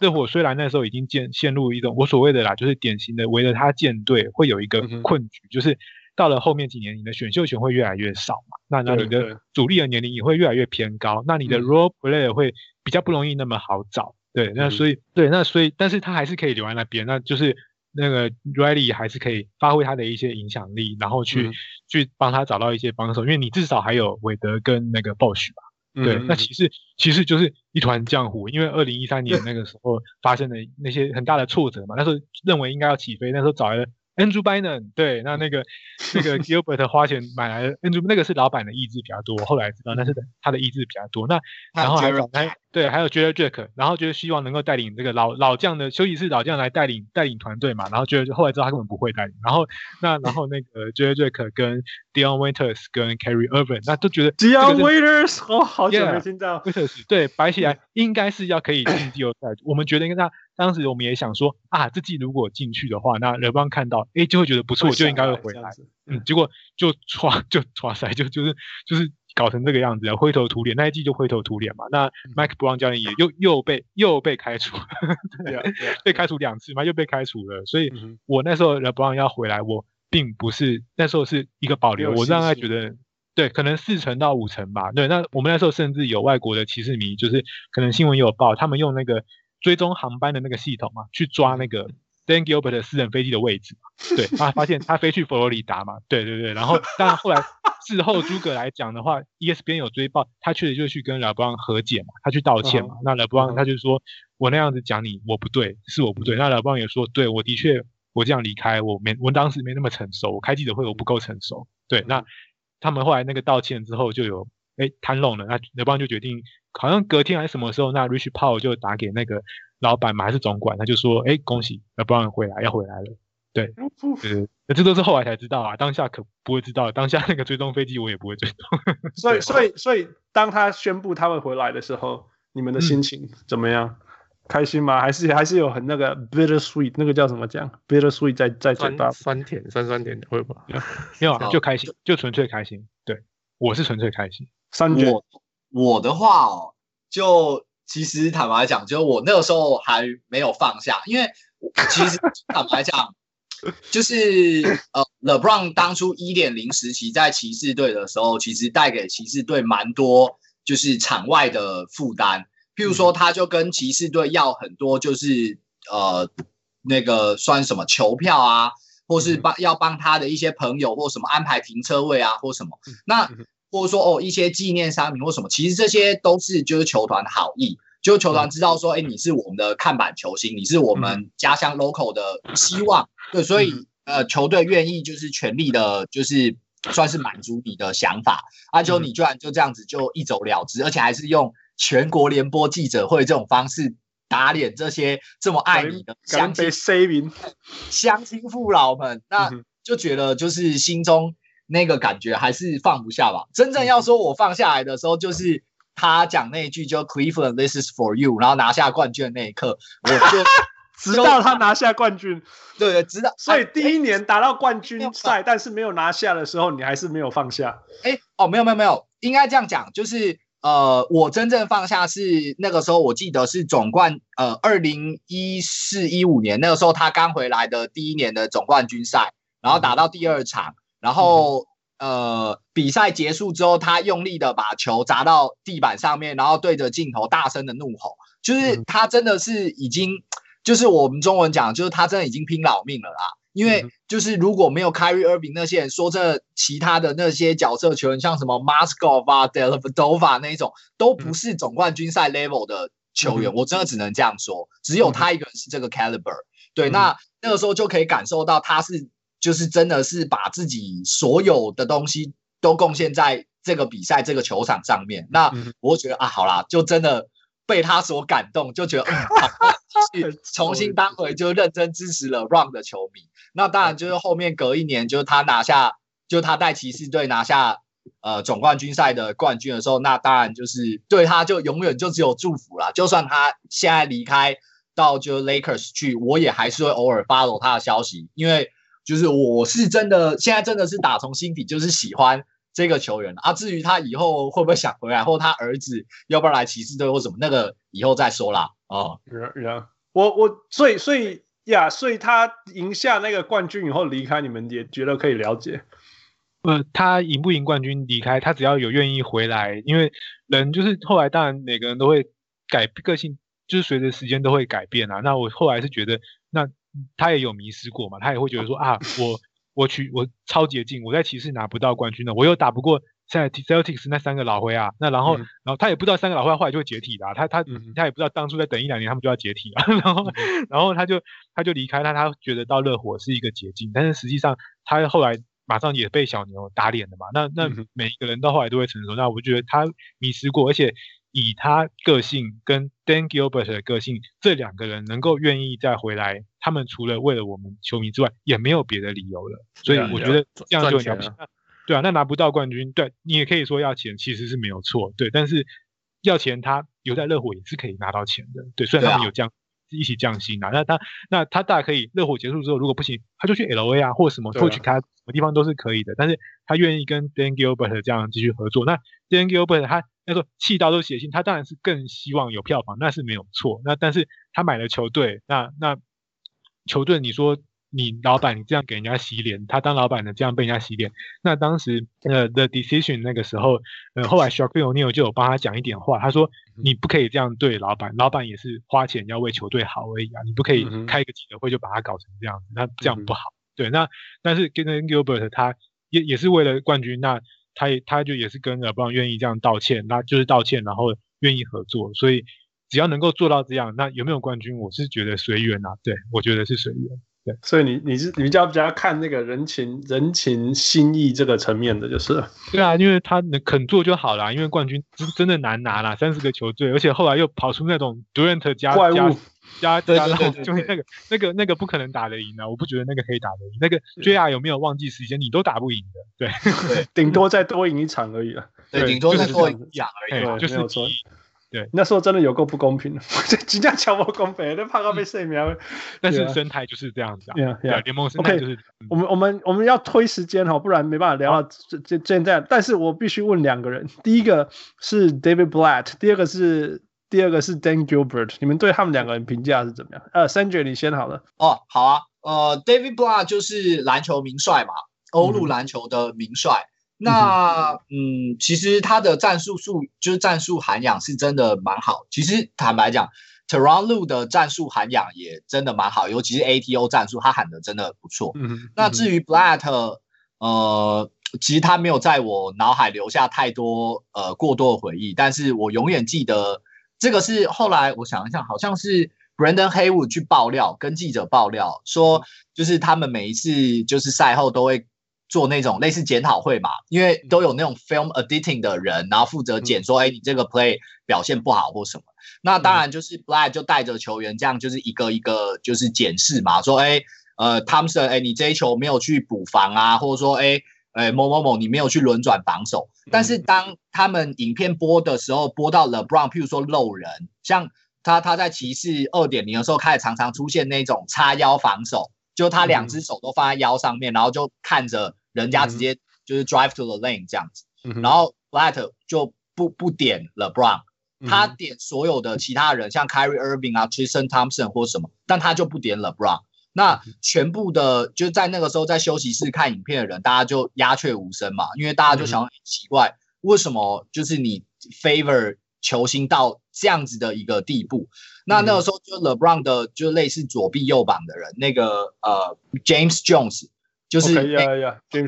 热火虽然那时候已经陷陷入一种我所谓的啦，就是典型的围着他建队会有一个困局，就是到了后面几年，你的选秀权会越来越少嘛，那那你的主力的年龄也会越来越偏高，那你的 Role Player 会。比较不容易那么好找，对，那所以、嗯、对，那所以，但是他还是可以留在那边，那就是那个 Riley 还是可以发挥他的一些影响力，然后去、嗯、去帮他找到一些帮手，因为你至少还有韦德跟那个 Bosh 吧，对，嗯、那其实其实就是一团浆糊，因为二零一三年那个时候 发生的那些很大的挫折嘛，那时候认为应该要起飞，那时候找来了。Andrew Bynum 对，那那个那个 Gilbert 花钱买来的 Andrew 那个是老板的意志比较多，后来知道那是他的意志比较多。那然后还还对，还有 Jarrett Jack，然后就是希望能够带领这个老老将的休息室老将来带领带领团队嘛。然后觉得后来知道他根本不会带领。然后那然后那个 Jarrett Jack 跟 Dion Waiters 跟 Kyrie Irving 那都觉得 Dion Waiters 哦，好久没听到 Waiters 对，摆起来应该是要可以进季后赛。我们觉得跟他。当时我们也想说啊，这季如果进去的话，那 LeBron 看到，哎，就会觉得不错，就应该会回来。嗯，结果就 唰就唰塞，就就是就是搞成这个样子，灰头土脸。那一季就灰头土脸嘛。那 Mike Brown 教练也又又被又被开除，对啊，被开除两次嘛，又被开除了。所以我那时候 LeBron 要回来，我并不是那时候是一个保留，我让他觉得对，可能四成到五成吧。对，那我们那时候甚至有外国的骑士迷，就是可能新闻也有报，他们用那个。追踪航班的那个系统嘛，去抓那个 Dan Gilbert 的私人飞机的位置嘛，对，他发现 他飞去佛罗里达嘛，对对对，然后当然后来事后诸葛来讲的话，ESPN 有追报，他确实就去跟 LeBron 和解嘛，他去道歉嘛，那 LeBron 他就说，我那样子讲你我不对，是我不对，那 LeBron 也说，对我的确我这样离开我没我当时没那么成熟，我开记者会我不够成熟，对，那他们后来那个道歉之后就有。哎，谈拢了，那刘邦就决定，好像隔天还是什么时候，那 Rich Paul 就打给那个老板嘛，还是总管，他就说，哎，恭喜刘邦回来，要回来了。对，呃，那这都是后来才知道啊，当下可不会知道，当下那个追踪飞机我也不会追踪。所以，所以，所以，当他宣布他会回来的时候，你们的心情怎么样？嗯、开心吗？还是还是有很那个 bitter sweet，那个叫什么讲？bitter sweet 在在嘴巴，酸甜酸酸甜的会吧？没有啊，就开心，就纯粹开心。对，我是纯粹开心。我我的话哦，就其实坦白讲，就我那个时候还没有放下，因为其实坦白讲，就是呃，LeBron 当初一点零时期在骑士队的时候，其实带给骑士队蛮多就是场外的负担。譬如说，他就跟骑士队要很多，就是呃那个算什么球票啊，或是帮要帮他的一些朋友或什么安排停车位啊，或什么。那或者说哦一些纪念商品或什么，其实这些都是就是球团的好意。就球团知道说，哎，你是我们的看板球星，你是我们家乡 local 的希望，对，所以呃，球队愿意就是全力的，就是算是满足你的想法。啊，就你居然就这样子就一走了之，而且还是用全国联播记者会这种方式打脸这些这么爱你的乡亲 乡亲父老们，那就觉得就是心中那个感觉还是放不下吧。真正要说我放下来的时候，就是。他讲那一句就 Cleveland，this is for you，然后拿下冠军的那一刻，我就 直到他拿下冠军，对对，直到所以第一年达到冠军赛，但是没有拿下的时候，你还是没有放下。哎，哦，没有没有没有，应该这样讲，就是呃，我真正放下是那个时候，我记得是总冠，呃，二零一四一五年那个时候他刚回来的第一年的总冠军赛，然后打到第二场，然后。呃，比赛结束之后，他用力的把球砸到地板上面，然后对着镜头大声的怒吼，就是他真的是已经，就是我们中文讲，就是他真的已经拼老命了啦。因为就是如果没有 Kyrie Irving 那些人说，这其他的那些角色球员，像什么 Mozgov 啊、Dellavedova 那一种，都不是总冠军赛 level 的球员。我真的只能这样说，只有他一个人是这个 caliber。对，那那个时候就可以感受到他是。就是真的是把自己所有的东西都贡献在这个比赛、这个球场上面。那我觉得啊，好啦，就真的被他所感动，就觉得嗯，好，去 重新当回就认真支持了 LeBron 的球迷。那当然就是后面隔一年，就是他拿下，就他带骑士队拿下呃总冠军赛的冠军的时候，那当然就是对他就永远就只有祝福啦。就算他现在离开到就 Lakers 去，我也还是会偶尔 follow 他的消息，因为。就是我是真的，现在真的是打从心底就是喜欢这个球员啊。至于他以后会不会想回来，或他儿子要不要来骑士队或什么，那个以后再说啦。哦，然我我所以所以呀，所以他赢下那个冠军以后离开，你们也觉得可以了解。呃，他赢不赢冠军离开，他只要有愿意回来，因为人就是后来当然每个人都会改个性，就是随着时间都会改变啊。那我后来是觉得那。他也有迷失过嘛，他也会觉得说啊，我我去我超捷径，我在骑士拿不到冠军的，我又打不过现在 Celtics 那三个老灰啊，那然后、嗯、然后他也不知道三个老灰后来就会解体的、啊，他他、嗯、他也不知道当初再等一两年他们就要解体了，然后、嗯、然后他就他就离开他，他觉得到热火是一个捷径，但是实际上他后来马上也被小牛打脸了嘛，那那每一个人到后来都会成熟，那我觉得他迷失过，而且。以他个性跟 Dan Gilbert 的个性，这两个人能够愿意再回来，他们除了为了我们球迷之外，也没有别的理由了。所以我觉得这样就很了不起。对啊，那拿不到冠军，对你也可以说要钱，其实是没有错。对，但是要钱，他留在热火也是可以拿到钱的。对，虽然他们有降一起降薪啊，那他那他大可以热火结束之后，如果不行，他就去 LA 啊，或什么，或去他什么地方都是可以的。但是他愿意跟 Dan Gilbert 这样继续合作。那 Dan Gilbert 他。那说气到都写信，他当然是更希望有票房，那是没有错。那但是他买了球队，那那球队，你说你老板你这样给人家洗脸，他当老板的这样被人家洗脸，那当时呃 The Decision 那个时候，呃后来 Shaquille O'Neal 就有帮他讲一点话，他说你不可以这样对老板，老板也是花钱要为球队好而已啊，你不可以开个记者会就把他搞成这样子，那这样不好。对，那但是 Gilbert 他也也是为了冠军，那。他也他就也是跟了，不然愿意这样道歉，那就是道歉，然后愿意合作，所以只要能够做到这样，那有没有冠军，我是觉得随缘啊。对，我觉得是随缘。对，所以你你是你比较比较看那个人情人情心意这个层面的，就是。对啊，因为他能肯做就好了，因为冠军真真的难拿啦，三十个球队，而且后来又跑出那种 Durant 加加加，对对 对就是那个那个那个不可能打得赢的，我不觉得那个可以打得赢。那个 JR 有没有忘记时间？你都打不赢的，对 对，顶多再多赢一场而已了，对，顶多再多赢一场而已，就是没有错。对，那时候真的有够不公平的，真的超不公平，那怕他被射苗。但是生态就是这样子啊，对啊，联盟生态就是。我们我们我们要推时间哈，不然没办法聊到这这现在。但是我必须问两个人，第一个是 David Blatt，第二个是第二个是 Dan Gilbert，你们对他们两个人评价是怎么样？呃，Sanjay 你先好了。哦，好啊，呃，David Blatt 就是篮球名帅嘛，欧陆篮球的名帅。嗯、那嗯，其实他的战术素就是战术涵养是真的蛮好。其实坦白讲，Tyronn Lue 的战术涵养也真的蛮好，尤其是 ATO 战术，他喊的真的不错。嗯，那至于 Blatt，呃，其实他没有在我脑海留下太多呃过多的回忆，但是我永远记得这个是后来我想一想，好像是。Brandon Haywood 去爆料，跟记者爆料说，就是他们每一次就是赛后都会做那种类似检讨会嘛，因为都有那种 film editing 的人，然后负责检说，哎，你这个 play 表现不好或什么。那当然就是 Black 就带着球员这样，就是一个一个就是检视嘛，说，哎，呃，Thompson，哎，你这一球没有去补防啊，或者说，哎，哎，某某某你没有去轮转防守。但是当他们影片播的时候，播到 LeBron，譬如说漏人，像。他他在骑士二点零的时候开始常常出现那种叉腰防守，就他两只手都放在腰上面，然后就看着人家直接就是 drive to the lane 这样子，然后 FLATT 就不不点 LeBron，他点所有的其他人，像 Kyrie Irving 啊、Tristan Thompson 或什么，但他就不点 LeBron。那全部的就在那个时候在休息室看影片的人，大家就鸦雀无声嘛，因为大家就想很奇怪，为什么就是你 favor 球星到这样子的一个地步，那那个时候就 LeBron 的就类似左臂右膀的人，那个呃 James Jones 就是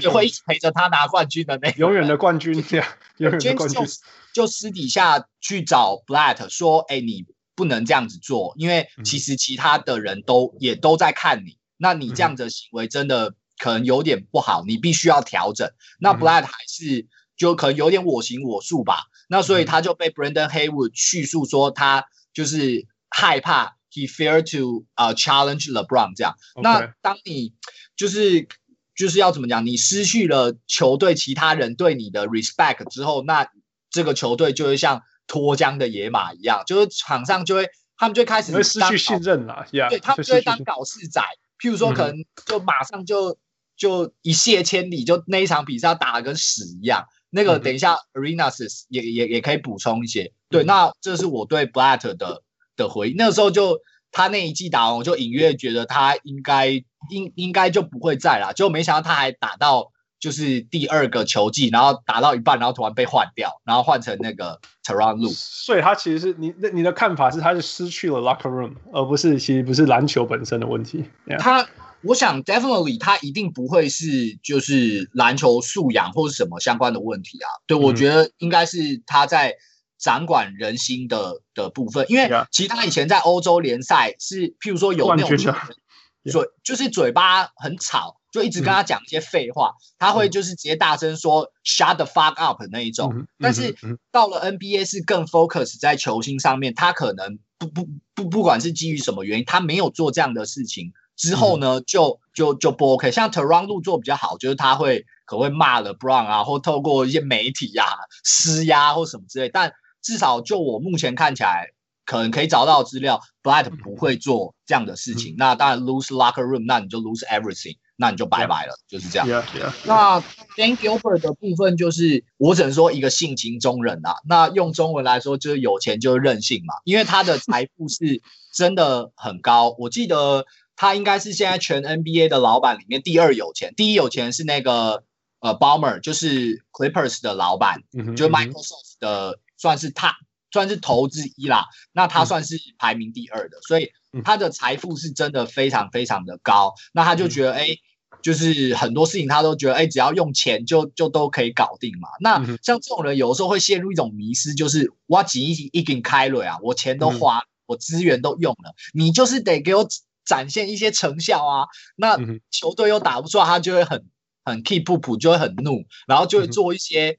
就会一直陪着他拿冠军的那永远的冠军，这样永远的冠军。就私底下去找 Blatt 说，哎，你不能这样子做，因为其实其他的人都也都在看你，那你这样子的行为真的可能有点不好，你必须要调整。那 Blatt 还是就可能有点我行我素吧。那所以他就被 Brandon Haywood 叙述说，他就是害怕，he fear to 呃、uh, challenge LeBron 这样。那当你就是就是要怎么讲，你失去了球队其他人对你的 respect 之后，那这个球队就会像脱缰的野马一样，就是场上就会他们就会开始会失去信任了，yeah, 对，他们就会当搞事仔，譬如说可能就马上就、嗯、就一泻千里，就那一场比赛打得跟屎一样。那个等一下，Arenas 也也也可以补充一些。对，那这是我对 Blatt 的的回忆。那个时候就他那一季打完，我就隐约觉得他应该应应该就不会在了。就没想到他还打到就是第二个球季，然后打到一半，然后突然被换掉，然后换成那个 Tyronn Lue。所以他其实是你那你的看法是他是失去了 locker room，而不是其实不是篮球本身的问题。Yeah. 他。我想，definitely，他一定不会是就是篮球素养或是什么相关的问题啊。对，我觉得应该是他在掌管人心的的部分，因为其实他以前在欧洲联赛是，譬如说有那种嘴，就是嘴巴很吵，就一直跟他讲一些废话，他会就是直接大声说 “shut the fuck up” 那一种。但是到了 NBA 是更 focus 在球星上面，他可能不不不，不管是基于什么原因，他没有做这样的事情。之后呢，就就就不 OK。像 Lue 做比较好，就是他会可能会骂 LeBron 啊，或透过一些媒体啊施压或什么之类。但至少就我目前看起来，可能可以找到资料，Blatt 不会做这样的事情。嗯、那当然 lose locker room，那你就 lose everything，那你就拜拜了.就是这样。Yeah, yeah. 那 Dan Gilbert 的部分就是，我只能说一个性情中人啊。那用中文来说，就是有钱就是任性嘛。因为他的财富是真的很高，我记得。他应该是现在全 NBA 的老板里面第二有钱，第一有钱是那个呃 Bomber，就是 Clippers 的老板，嗯、就是 Microsoft 的算是他算是头之一啦。那他算是排名第二的，所以他的财富是真的非常非常的高。那他就觉得哎、欸，就是很多事情他都觉得哎、欸，只要用钱就就都可以搞定嘛。那像这种人有的时候会陷入一种迷失，就是我钱已已经开了啊，我钱都花，我资源都用了，你就是得给我。展现一些成效啊，那球队又打不出来，他就会很很 keep 不普，就会很怒，然后就会做一些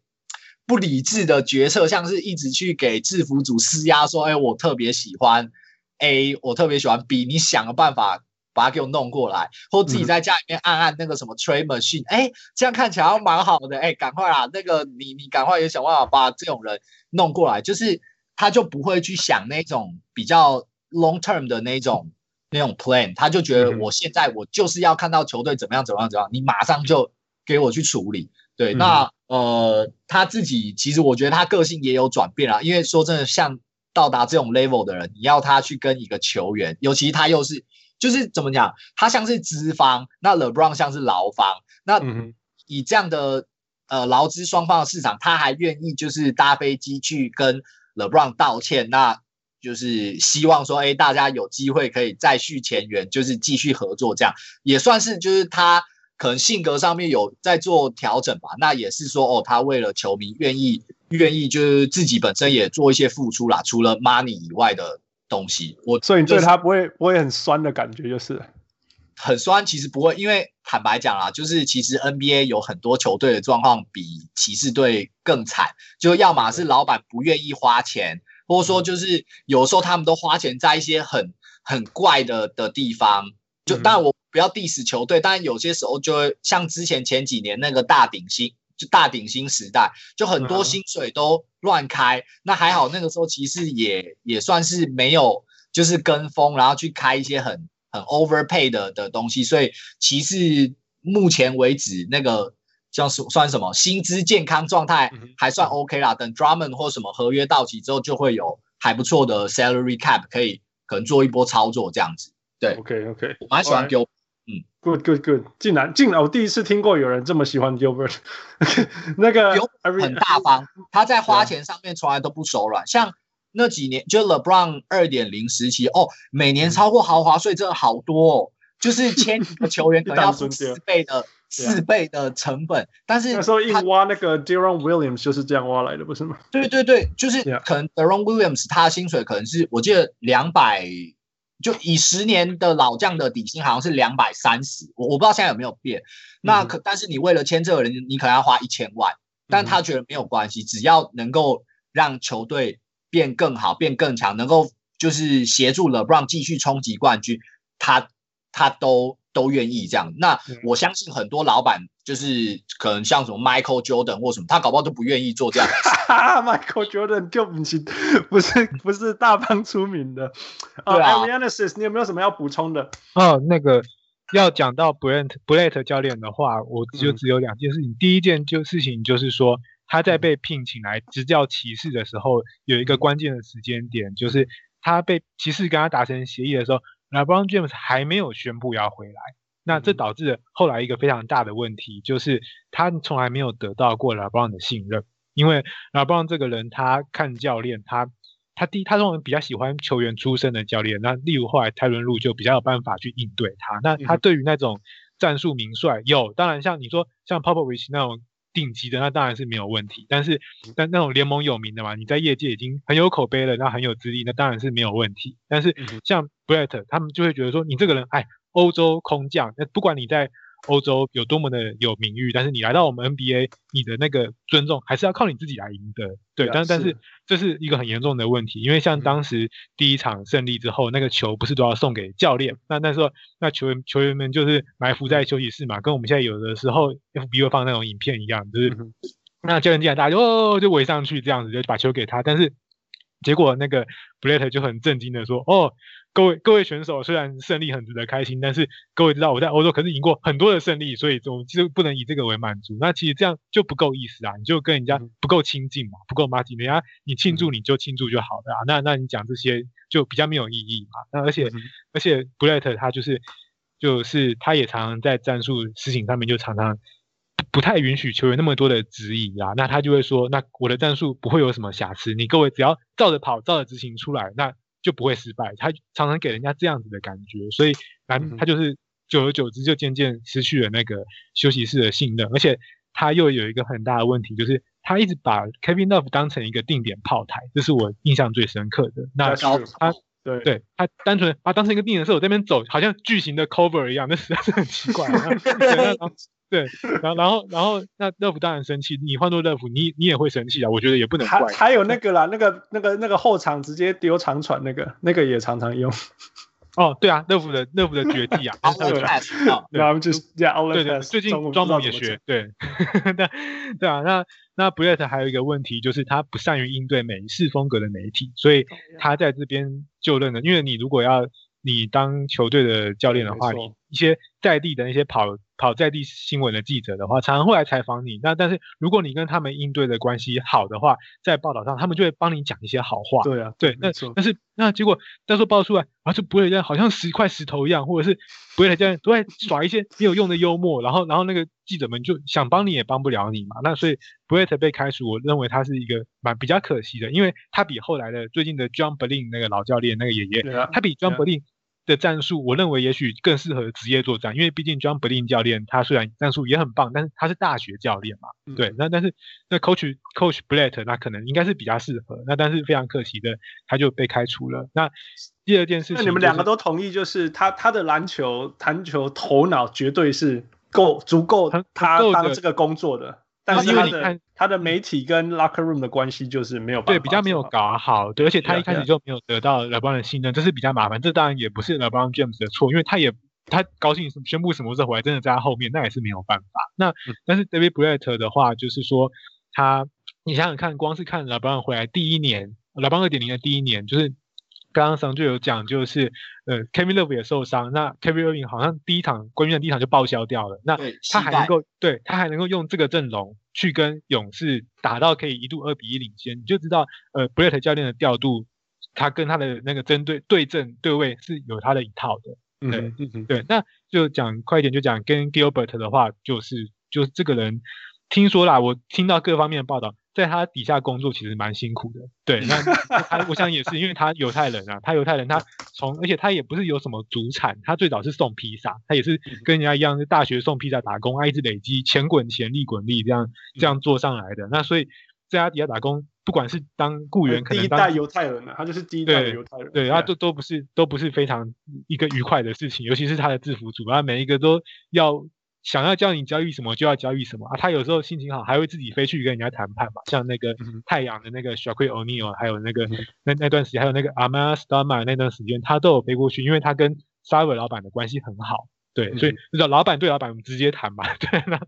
不理智的决策，像是一直去给制服组施压，说：“哎，我特别喜欢 A，我特别喜欢 B，你想个办法把它给我弄过来，或自己在家里面按按那个什么 train machine，哎，这样看起来蛮好的，哎，赶快啦，那个你你赶快也想办法把这种人弄过来，就是他就不会去想那种比较 long term 的那种。”那种 plan，他就觉得我现在我就是要看到球队怎么样怎么样怎么样，你马上就给我去处理。对，嗯、那呃他自己其实我觉得他个性也有转变啊，因为说真的，像到达这种 level 的人，你要他去跟一个球员，尤其他又是就是怎么讲，他像是资方，那 LeBron 像是劳方，那以这样的呃劳资双方的市场，他还愿意就是搭飞机去跟 LeBron 道歉，那就是希望说，哎，大家有机会可以再续前缘，就是继续合作，这样也算是就是他可能性格上面有在做调整吧。那也是说，哦，他为了球迷愿意愿意，就是自己本身也做一些付出啦，除了 money 以外的。东西，我所以你对他不会不会很酸的感觉，就是很酸。其实不会，因为坦白讲啦，就是其实 NBA 有很多球队的状况比骑士队更惨，就要么是老板不愿意花钱，或者说就是有时候他们都花钱在一些很很怪的的地方。就当然我不要 diss 球队，但有些时候就会像之前前几年那个大顶薪。就大顶薪时代，就很多薪水都乱开。那还好，那个时候骑士也也算是没有，就是跟风，然后去开一些很很 overpay 的的东西。所以骑士目前为止，那个叫什算什么薪资健康状态还算 OK 啦。等 Drummond 或什么合约到期之后，就会有还不错的 salary cap 可以可能做一波操作这样子。对，OK OK，我蛮喜欢丢。嗯，good good good，竟然竟然我第一次听过有人这么喜欢 Gilbert，那个很大方，他在花钱上面从来都不手软。像那几年，就 LeBron 二点零时期，哦，每年超过豪华税真的好多哦，就是签一个球员 可能要付四倍的四倍的成本。但是那时候硬挖那个 Deron Williams 就是这样挖来的，不是吗？对对对，就是可能 Deron Williams 他的薪水可能是我记得两百。就以十年的老将的底薪好像是两百三十，我我不知道现在有没有变。那可但是你为了签这个人，你可能要花一千万，但他觉得没有关系，只要能够让球队变更好、变更强，能够就是协助 LeBron 继续冲击冠军，他他都都愿意这样。那我相信很多老板。就是可能像什么 Michael Jordan 或什么，他搞不好都不愿意做这样的事。Michael Jordan 就不是不是不是大方出名的。对啊。Analysis，你有没有什么要补充的？哦，那个要讲到 Brent Blatt 教练的话，我就只有两件事情。嗯、第一件就事情就是说，他在被聘请来执教骑士的时候，有一个关键的时间点，就是他被骑士跟他达成协议的时候，LeBron James 还没有宣布要回来。那这导致后来一个非常大的问题，就是他从来没有得到过 LeBron 的信任，因为 LeBron 这个人，他看教练，他他第他这种比较喜欢球员出身的教练，那例如后来泰伦卢就比较有办法去应对他。那他对于那种战术名帅有，当然像你说像 Popovich 那种顶级的，那当然是没有问题。但是但那种联盟有名的嘛，你在业界已经很有口碑了，那很有资历，那当然是没有问题。但是像 Brett 他们就会觉得说，你这个人，哎。欧洲空降，那不管你在欧洲有多么的有名誉，但是你来到我们 NBA，你的那个尊重还是要靠你自己来赢得。对，但但是这是一个很严重的问题，因为像当时第一场胜利之后，那个球不是都要送给教练？那那时候那球员球员们就是埋伏在休息室嘛，跟我们现在有的时候 FB 会放那种影片一样，就是那教练进来，大家就哦就围上去这样子，就把球给他，但是结果那个 Blatt 就很震惊的说，哦。各位各位选手，虽然胜利很值得开心，但是各位知道我在欧洲可是赢过很多的胜利，所以我们其实不能以这个为满足。那其实这样就不够意思啊，你就跟人家不够亲近嘛，不够麻吉，人家你庆祝你就庆祝就好了啊。那那你讲这些就比较没有意义嘛。那而且而且 Blatt 他就是就是他也常常在战术事情上面就常常不太允许球员那么多的质疑啊。那他就会说，那我的战术不会有什么瑕疵，你各位只要照着跑，照着执行出来，那。就不会失败，他常常给人家这样子的感觉，所以反他就是久而久之就渐渐失去了那个休息室的信任，而且他又有一个很大的问题，就是他一直把 Kevin Love 当成一个定点炮台，这是我印象最深刻的。那他对对，他单纯把他当成一个定点射手在那边走，好像巨型的 cover 一样，那实在是很奇怪。对，然后然后然后那乐福当然生气，你换做乐福，你你也会生气啊。我觉得也不能怪。还有那个啦，那个那个那个后场直接丢长传那个，那个也常常用。哦，对啊，乐福的 乐福的绝技啊。然后就是对对，最近庄总也学。对，对对啊，那那 Blatt 还有一个问题就是他不善于应对美式风格的媒体，所以他在这边就任了。因为你如果要你当球队的教练的话，你一些在地的那些跑。跑在地新闻的记者的话，常常会来采访你。那但是如果你跟他们应对的关系好的话，在报道上他们就会帮你讲一些好话。对啊，对，那但是那结果到时候报出来，啊，就不会这样，好像石块石头一样，或者是不会这样，都会耍一些没有用的幽默，然后然后那个记者们就想帮你也帮不了你嘛。那所以 Brett 被开除，我认为他是一个蛮比较可惜的，因为他比后来的最近的 John Berlin 那个老教练那个爷爷，啊、他比 John Berlin。的战术，我认为也许更适合职业作战，因为毕竟 John Berlin 教练他虽然战术也很棒，但是他是大学教练嘛，嗯、对，那但是那 Coach Coach Blatt 那可能应该是比较适合，那但是非常可惜的，他就被开除了。那第二件事情、就是，那你们两个都同意，就是他他的篮球弹球头脑绝对是够足够他当这个工作的。但是因为你看他的媒体跟 locker room 的关系就是没有办法，对，比较没有搞好，对，而且他一开始就没有得到 LeBron 的信任，这是比较麻烦。这当然也不是 LeBron James 的错，因为他也他高兴宣布什么时候回来，真的在他后面，那也是没有办法。那但是 David Brett 的话，就是说他，你想想看，光是看 LeBron 回来第一年，LeBron 二点零的第一年，就是。刚刚上就有讲，就是呃，Kevin Love 也受伤，那 Kevin Irving 好像第一场关键的第一场就报销掉了。那他还能够对他还能够用这个阵容去跟勇士打到可以一度二比一领先，你就知道呃，Brett 教练的调度，他跟他的那个针对对阵对位是有他的一套的。对，嗯嗯对，那就讲快一点，就讲跟 Gilbert 的话，就是就是这个人听说啦，我听到各方面的报道。在他底下工作其实蛮辛苦的，对，那他我想也是，因为他犹太人啊，他犹太人，他从而且他也不是有什么祖产，他最早是送披萨，他也是跟人家一样，是大学送披萨打工，啊，一直累积钱滚钱，利滚利，这样这样做上来的。那所以在他底下打工，不管是当雇员，可能当第一代犹太人，他就是第一代犹太人，对，他都都不是都不是非常一个愉快的事情，尤其是他的制服组，他每一个都要。想要教你交易什么就要交易什么啊！他有时候心情好还会自己飞去跟人家谈判嘛，像那个太阳的那个 Shaquille O'Neal，还有那个那那段时间，还有那个 Amar'e Stoudemire 那段时间，他都有飞过去，因为他跟 Sarver 老板的关系很好，对，所以老板对老板我们直接谈嘛，对，那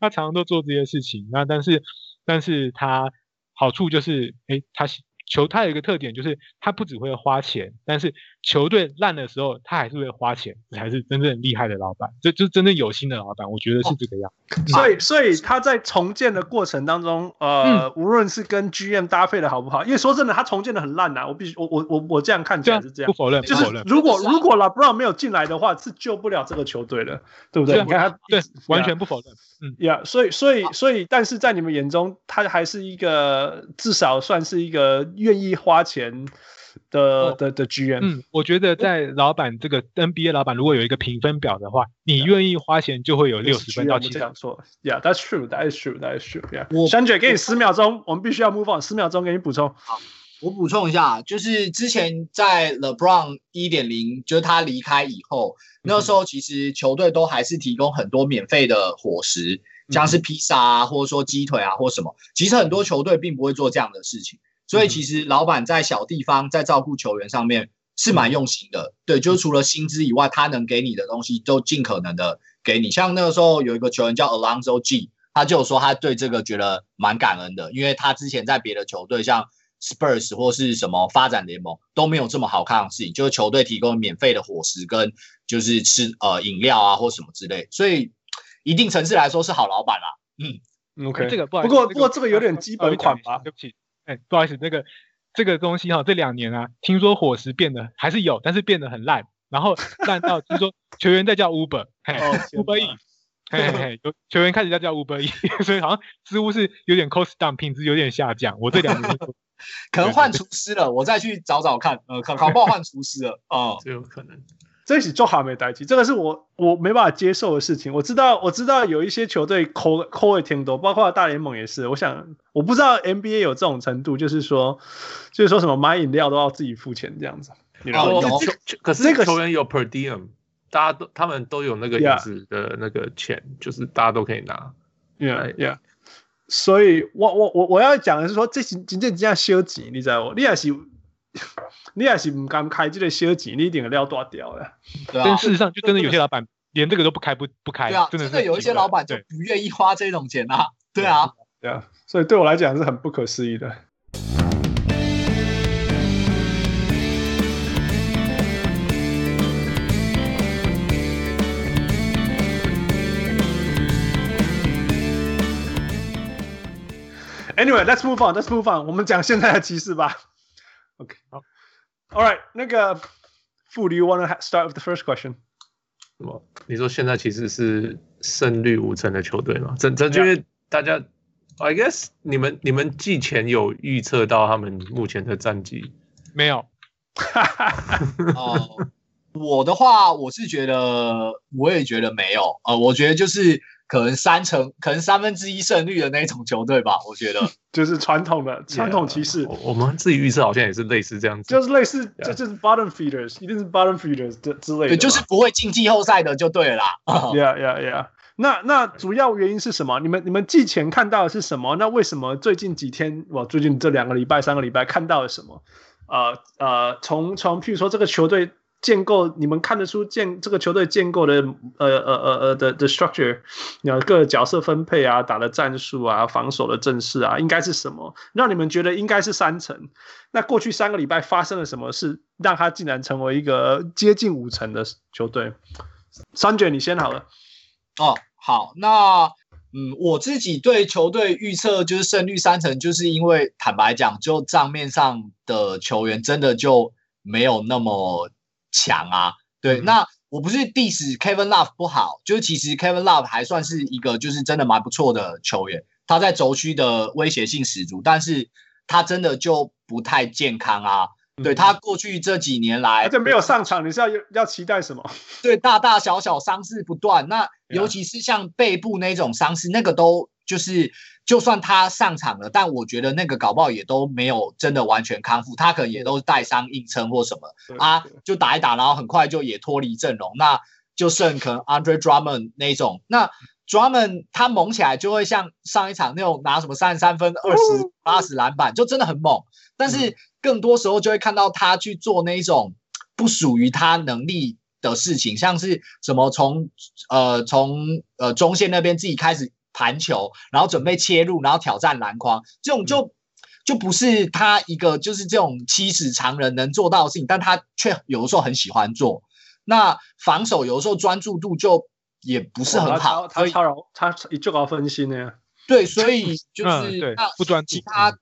他常常都做这些事情。那但是但是他好处就是，诶，他。球他有一个特点，就是他不只会花钱，但是球队烂的时候，他还是会花钱，才是真正厉害的老板，这就是真正有心的老板。我觉得是这个样。哦、所以，所以他在重建的过程当中，呃，嗯、无论是跟 GM 搭配的好不好，因为说真的，他重建的很烂呐、啊。我必须，我我我我这样看起来是这样，不否认，就是如果如果 LeBron 没有进来的话，是救不了这个球队的，对不对？你看他，对，完全不否认。嗯，呀，所以所以所以，但是在你们眼中，他还是一个至少算是一个。愿意花钱的的的 GM，嗯，我觉得在老板这个 NBA 老板如果有一个评分表的话，你愿意花钱就会有六十分到七十分。错，Yeah，that's true，that is true，that is true，Yeah。我山姐给你十秒钟，我们必须要 move on，十秒钟给你补充。好，我补充一下，就是之前在 LeBron 一点零，就是他离开以后，那时候其实球队都还是提供很多免费的伙食，像是披萨啊，或者说鸡腿啊，或什么。其实很多球队并不会做这样的事情。所以其实老板在小地方在照顾球员上面是蛮用心的，对，就除了薪资以外，他能给你的东西都尽可能的给你。像那个时候有一个球员叫 Alonzo G，他就说他对这个觉得蛮感恩的，因为他之前在别的球队像 Spurs 或是什么发展联盟都没有这么好看的事情，就是球队提供免费的伙食跟就是吃呃饮料啊或什么之类，所以一定层次来说是好老板啦。嗯，OK，这个不不过不过这个有点基本款吧，对不起。哎，不好意思，那个这个东西哈，这两年啊，听说伙食变得还是有，但是变得很烂，然后烂到听说 球员在叫 Uber，Uber E，嘿嘿，有球员开始在叫 Uber E，所以好像似乎是有点 cost down，品质有点下降。我这两年 可能换厨师了，我再去找找看，呃，考考不好换厨师了，哦，这有可能。这是做好没代志，这个是我我没办法接受的事情。我知道我知道有一些球队抠抠也挺多，包括大联盟也是。我想我不知道 NBA 有这种程度，就是说就是说什么买饮料都要自己付钱这样子。然后可是这个球员有 per diem，大家都他们都有那个椅子的那个钱，Yeah. 就是大家都可以拿。Yeah yeah。所以我我我我要讲的是说，这是真正这样消极，你知道不？你也是。你也是唔敢开这个小钱，你一定料多掉了。对啊，但事实上就真的有些老板连这个都不开不不开。对啊，真的,有一些老板就不愿意花这种钱啊。对啊，对啊，所以对我来讲是很不可思议的。Anyway, let's move on. Let's move on. 我们讲现在的骑士吧。OK，好。All right，那个傅，Do you want to start with the first question？什么？你说现在其实是胜率五成的球队吗？这这就是大家。I guess 你们你们季前有预测到他们目前的战绩没有？哦，我的话我是觉得，我也觉得没有。呃，我觉得就是可能三成，可能三分之一胜率的那种球队吧。我觉得 就是传统的传统骑士。我们自己预测好像也是类似这样子，就是类似，这就是 bottom feeders，一定是 bottom feeders 的之类的。对，就是不会进季后赛的就对了啦。Yeah, yeah, yeah. 那那主要原因是什么？你们你们季前看到的是什么？那为什么最近几天，我最近这两个礼拜、三个礼拜看到了什么？呃呃，从从譬如说这个球队建构，你们看得出建这个球队建构的呃呃呃呃的的 structure，你各个角色分配啊，打的战术啊，防守的阵势啊，应该是什么？让你们觉得应该是三成？那过去三个礼拜发生了什么事，让他竟然成为一个接近五成的球队？三卷，你先好了。哦。好，那嗯，我自己对球队预测就是胜率三成，就是因为坦白讲，就账面上的球员真的就没有那么强啊。对，嗯、那我不是 diss Kevin Love 不好，就是其实 Kevin Love 还算是一个就是真的蛮不错的球员，他在轴区的威胁性十足，但是他真的就不太健康啊。对，他过去这几年来，而且没有上场，你是要要期待什么？对，大大小小伤势不断，那尤其是像背部那种伤势，那个都就是，就算他上场了，但我觉得那个搞不好也都没有真的完全康复，他可能也都是带伤硬撑或什么啊，就打一打，然后很快就也脱离阵容，那就剩可能 Andre Drummond 那种，那 Drummond 他猛起来就会像上一场那种拿什么三十三分、二十八十篮板，就真的很猛，但是。更多时候就会看到他去做那一种不属于他能力的事情，像是什么从呃从呃中线那边自己开始盘球，然后准备切入，然后挑战篮筐，这种就就不是他一个就是这种七尺常人能做到的事情，但他却有的时候很喜欢做。那防守有的时候专注度就也不是很好，他超扰他就搞分心呢。对，所以就是他不专其他。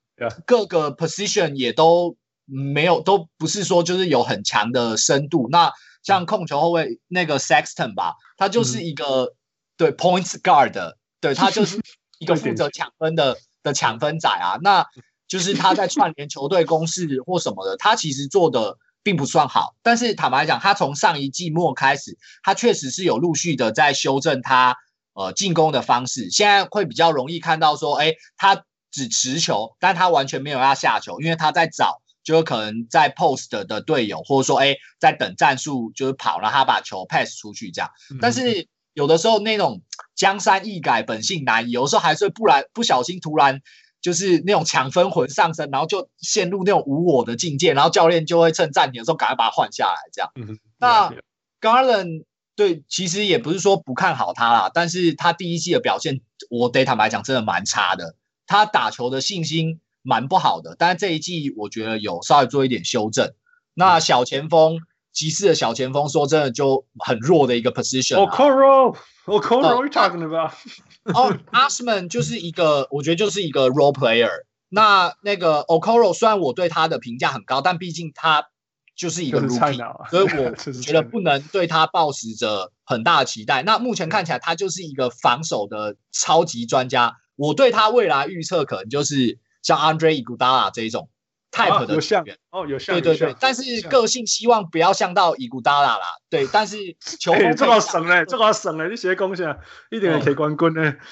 各个 position 也都没有，都不是说就是有很强的深度。那像控球后卫那个 Sexton 吧，他就是一个、嗯、对 points guard，对他就是一个负责抢分的的抢分仔啊。那就是他在串联球队攻势或什么的，他其实做的并不算好。但是坦白讲，他从上一季末开始，他确实是有陆续的在修正他呃进攻的方式。现在会比较容易看到说，哎，他。只持球，但他完全没有要下球，因为他在找，就有可能在 post 的队友，或者说，哎，在等战术，就是跑，然后他把球 pass 出去这样。但是有的时候那种江山易改，本性难移，有的时候还是会不然不小心突然就是那种抢分魂上身，然后就陷入那种无我的境界，然后教练就会趁暂停的时候赶快把他换下来这样。那 Garland 对，其实也不是说不看好他啦，但是他第一季的表现，我得坦白讲，真的蛮差的。他打球的信心蛮不好的，但是这一季我觉得有稍微做一点修正。那小前锋，骑士的小前锋，说真的就很弱的一个 position，啊。Okoro，Okoro，you talking about？哦，Asman 就是一个，我觉得就是一个 role player。那那个 Okoro 虽然我对他的评价很高，但毕竟他就是一个 rookie，所以我 觉得不能对他抱持着很大的期待。那目前看起来，他就是一个防守的超级专家。我对他未来预测可能就是像 Andre Iguodala 这一种 type 的球员，有像哦，有像，对对对，但是个性希望不要像到 Iguodala 啦，对，但是球风这个省嘞，这个省嘞，你写贡献一点也可以冠军呢。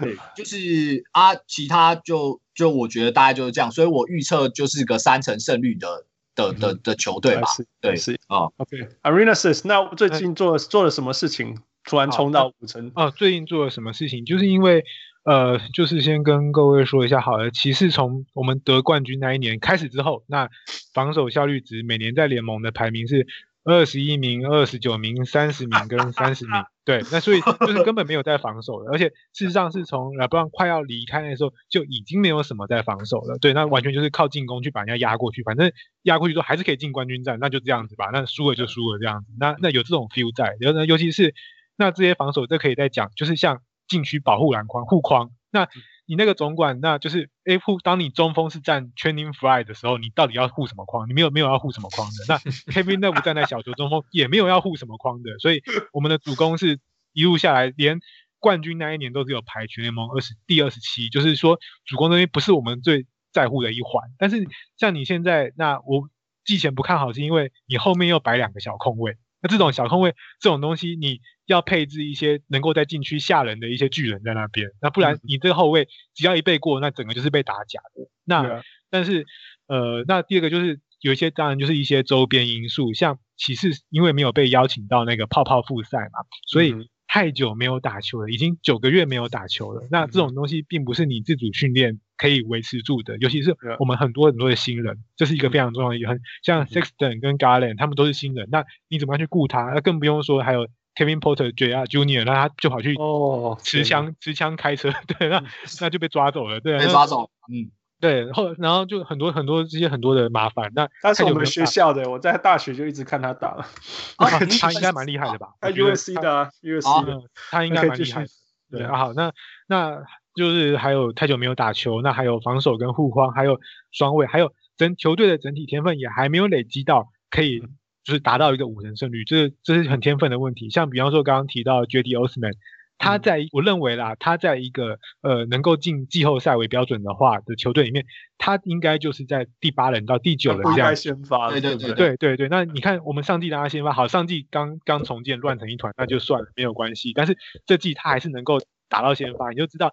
对，就是啊，其他就就我觉得大概就是这样，所以我预测就是个三成胜率的的的的球队吧。对，是啊。OK，Arenas，那最近做做了什么事情？突然冲到五成哦！最近做了什么事情？就是因为，呃，就是先跟各位说一下好了。骑士从我们得冠军那一年开始之后，那防守效率值每年在联盟的排名是二十一名、二十九名、三十名跟三十名。对，那所以就是根本没有在防守的，而且事实上是从拉布朗快要离开的时候就已经没有什么在防守了。对，那完全就是靠进攻去把人家压过去，反正压过去之后还是可以进冠军战，那就这样子吧。那输了就输了这样子。那那有这种 feel 在，然后呢，尤其是。那这些防守，这可以再讲，就是像禁区保护篮筐护框。那你那个总管，那就是 A 护，当你中锋是站 training Frye 的时候，你到底要护什么框？你没有没有要护什么框的。那 Kevin Love 站在小球中锋也没有要护什么框的。所以 我们的主攻是一路下来，连冠军那一年都是有排全联盟二十第二十七，就是说主攻那边不是我们最在乎的一环。但是像你现在，那我季前不看好，是因为你后面又摆两个小空位。那这种小空位这种东西，你要配置一些能够在禁区吓人的一些巨人在那边，那不然你这个后卫只要一背过，那整个就是被打假的。那、啊、但是呃，那第二个就是有一些当然就是一些周边因素，像骑士因为没有被邀请到那个泡泡复赛嘛，所以。太久没有打球了，已经九个月没有打球了。那这种东西并不是你自主训练可以维持住的，尤其是我们很多很多的新人，这是一个非常重要的。很像 Sexton 跟 Garland，他们都是新人，那你怎么样去顾他？那更不用说还有 Kevin Porter Jr. Junior，那他就跑去哦持枪持枪开车，对，那那就被抓走了，对，被抓走，嗯。对，然后然后就很多很多这些很多的麻烦。那他是我们学校的，我在大学就一直看他打了。啊、他应该蛮厉害的吧？他 USC 的，USC 的，他应该蛮厉害的。对啊，好，那那就是还有太久没有打球，那还有防守跟护框，还有双卫，还有整球队的整体天分也还没有累积到可以就是达到一个五成胜率，这是这是很天分的问题。像比方说刚刚提到 Cedi Osman。他在我认为啦，他在一个呃能够进季后赛为标准的话的球队里面，他应该就是在第八人到第九人这样先发。对对对对对对。那你看我们上季让他先发，好，上季刚刚重建乱成一团，那就算了，没有关系。但是这季他还是能够打到先发，你就知道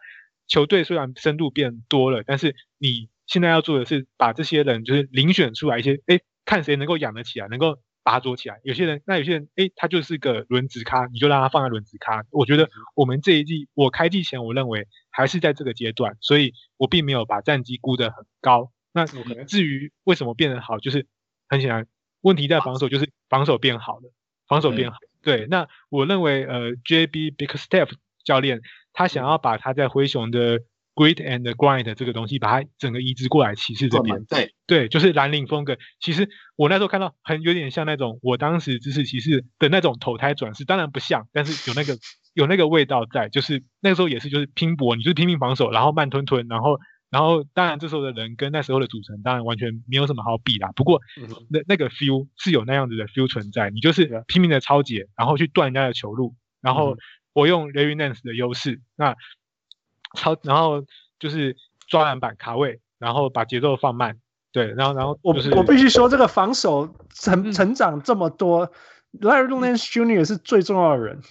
球队虽然深度变多了，但是你现在要做的是把这些人就是遴选出来一些，哎，看谁能够养得起来，能够。把它做起来，有些人，那有些人，哎，他就是个轮值咖，你就让他放在轮值咖。我觉得我们这一季，我开季前我认为还是在这个阶段，所以我并没有把战绩估得很高。那至于为什么变得好，就是很显然问题在防守，就是防守变好了，防守变好。对，那我认为呃，JB Bickerstaff 教练他想要把他在灰熊的。Grit and grind 这个东西，把它整个移植过来骑士这边，对对，就是蓝领风格。其实我那时候看到很有点像那种我当时支持骑士的那种投胎转世，当然不像，但是有那个有那个味道在。就是那个时候也是就是拼搏，你就是拼命防守，然后慢吞吞，然后然后当然这时候的人跟那时候的组成当然完全没有什么好比啦。不过那那个 feel 是有那样子的 feel 存在，你就是拼命的抄截，然后去断人家的球路，然后我用 Larry Nance 的优势那。超，然后就是抓篮板卡位，然后把节奏放慢，对，然后然后、就是、我我必须说，这个防守成成长这么多、嗯、，Larry Nance Jr. 是最重要的人。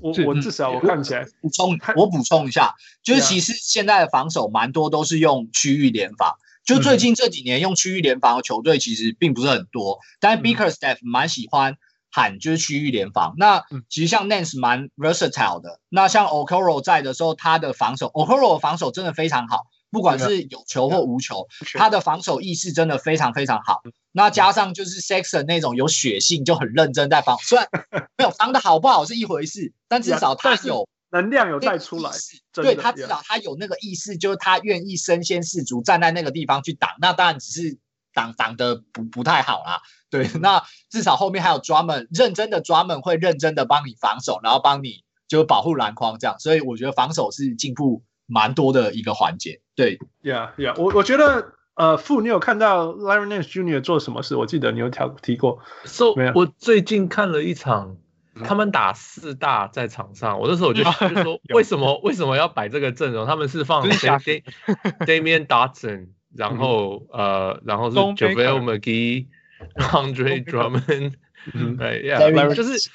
我我至少我看起来补充，我补充一下，就是其实现在的防守蛮多都是用区域联防，就最近这几年用区域联防的球队其实并不是很多，但是 Bickerstaff 蛮喜欢。喊就是区域联防，那其实像 Nance 蛮 versatile 的。那像 Okoro 在的时候，他的防守，Okoro 的防守真的非常好，不管是有球或无球，他的防守意识真的非常非常好。那加上就是 Sexton 那种有血性，就很认真在防，虽然 没有防的好不好是一回事，但至少他有能量有带出来，对他至少他有那个意识，就是他愿意身先士卒站在那个地方去挡。那当然只是挡挡的不不太好啦。对，那至少后面还有 Drummond 认真的 Drummond 会认真的帮你防守，然后帮你就保护篮筐这样，所以我觉得防守是进步蛮多的一个环节。对，Yeah Yeah，我我觉得呃，傅，你有看到 Larry Nance Jr. 做什么事？我记得你有提提过。So 我最近看了一场，他们打四大在场上，我那时候我就就说，为什么为什么要摆这个阵容？他们是放 Damian Dotson，然后呃，然后是 JaVale McGee。Andre Drummond，对，Yeah，就是，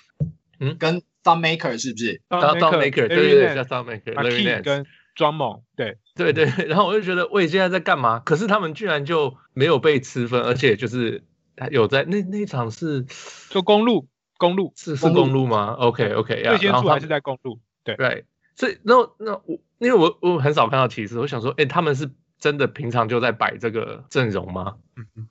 嗯，跟 Thumb Maker 是不是？Thumb Maker，对对对，叫 Thumb Maker，Larry Nance 跟 Drummond，对。对对，然后我就觉得，喂，现在在干嘛？可是他们居然就没有被吃分，而且就是有在那那一场是就公路，公路是是公路吗？OK OK，最先出还是在公路，对。对，所以那那我因为我我很少看到骑士，我想说，哎，他们是真的平常就在摆这个阵容吗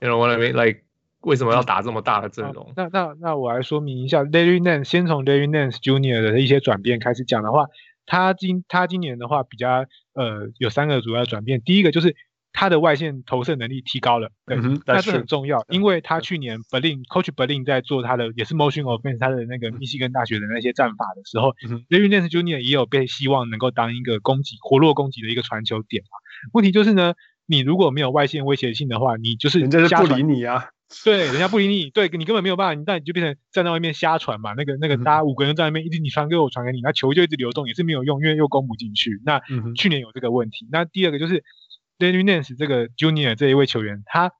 ？You know what I mean? Like 为什么要打这么大的阵容？那那那我来说明一下，Larry Nance 先从 Larry Nance Junior 的一些转变开始讲的话，他今他今年的话比较呃有三个主要转变，第一个就是他的外线投射能力提高了，对，嗯、那是很重要，因为他去年 Berlin Coach Berlin 在做他的也是 Motion Offense 他的那个密西根大学的那些战法的时候，Larry Nance Junior 也有被希望能够当一个攻击活络攻击的一个传球点嘛。问题就是呢，你如果没有外线威胁性的话，你就是人家就不理你啊。对，人家不理你，对你根本没有办法，那你就变成站在外面瞎传嘛。那个那个，大家五个人在外面，一直你传给我，传给你，那球就一直流动，也是没有用，因为又攻不进去。那去年有这个问题。那第二个就是 Larry Nance 这个 Junior 这一位球员，他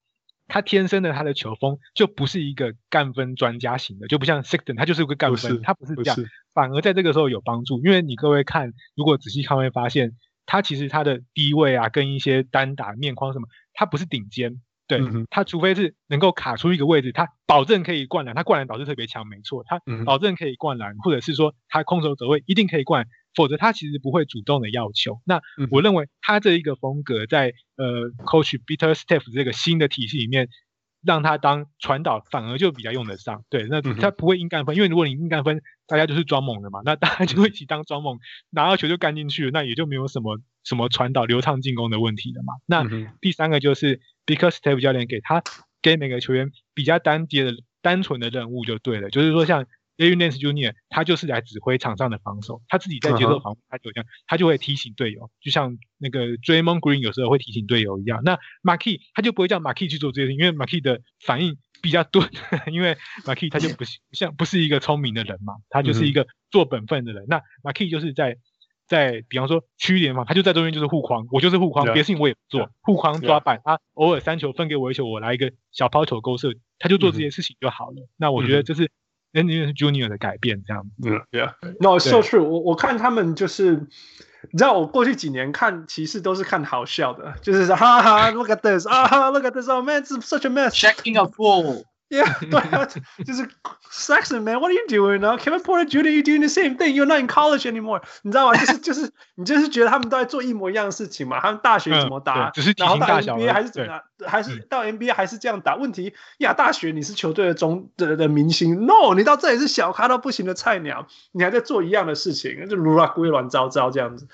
他天生的他的球风就不是一个干分专家型的，就不像 Sexton，他就是个干分，他不是这样，反而在这个时候有帮助。因为你各位看，如果仔细看会发现，他其实他的低位啊，跟一些单打面框什么，他不是顶尖。对、嗯、他，除非是能够卡出一个位置，他保证可以灌篮，他灌篮导致特别强，没错，他保证可以灌篮，或者是说他空手走位一定可以灌，否则他其实不会主动的要求。那我认为他这一个风格在呃，Coach Bitter Steph 这个新的体系里面，让他当传导反而就比较用得上。对，那他不会硬干分，因为如果你硬干分，大家就是装猛的嘛，那大家就会一起当装猛，拿到球就干进去了，那也就没有什么什么传导流畅进攻的问题了嘛。那第三个就是。Because Steve 教练给他给每个球员比较单节的单纯的任务就对了，就是说像 Larry Nance Junior，他就是来指挥场上的防守，他自己在接受防，他就这样，他就会提醒队友，就像那个 Draymond Green 有时候会提醒队友一样。那 Markieff 他就不会叫 Markieff 去做这些事，因为 Markieff 的反应比较钝，因为 Markieff 他就不 像不是一个聪明的人嘛，他就是一个做本分的人。那 Markieff 就是在。在比方说区联嘛，他就在中间就是护框，我就是护框，别的事情我也不做，护框抓板，他偶尔三球分给我一球，我来一个小抛球勾射，他就做这些事情就好了。嗯、那我觉得这是 Larry Junior 的改变，这样子。嗯，Yeah，No，so true。我我看他们就是，你知道我过去几年看骑士都是看好笑的，就是说哈哈，Look at this，啊哈，Look at this，Oh man，it's such a mess，checking a fool。Yeah，对啊，就是 Sexton man，What are you doing 呢？Kevin Porter Jr.，You doing the same thing？You're not in college anymore。你知道吗？就是 就是你就是觉得他们都在做一模一样的事情嘛？他们大学怎么打？只是然后到 NBA 还是怎么样？还是到 NBA 还是这样打？问题呀，大学你是球队的中的的明星，No，你到这里是小咖到不行的菜鸟，你还在做一样的事情，就乱归乱糟糟这样子。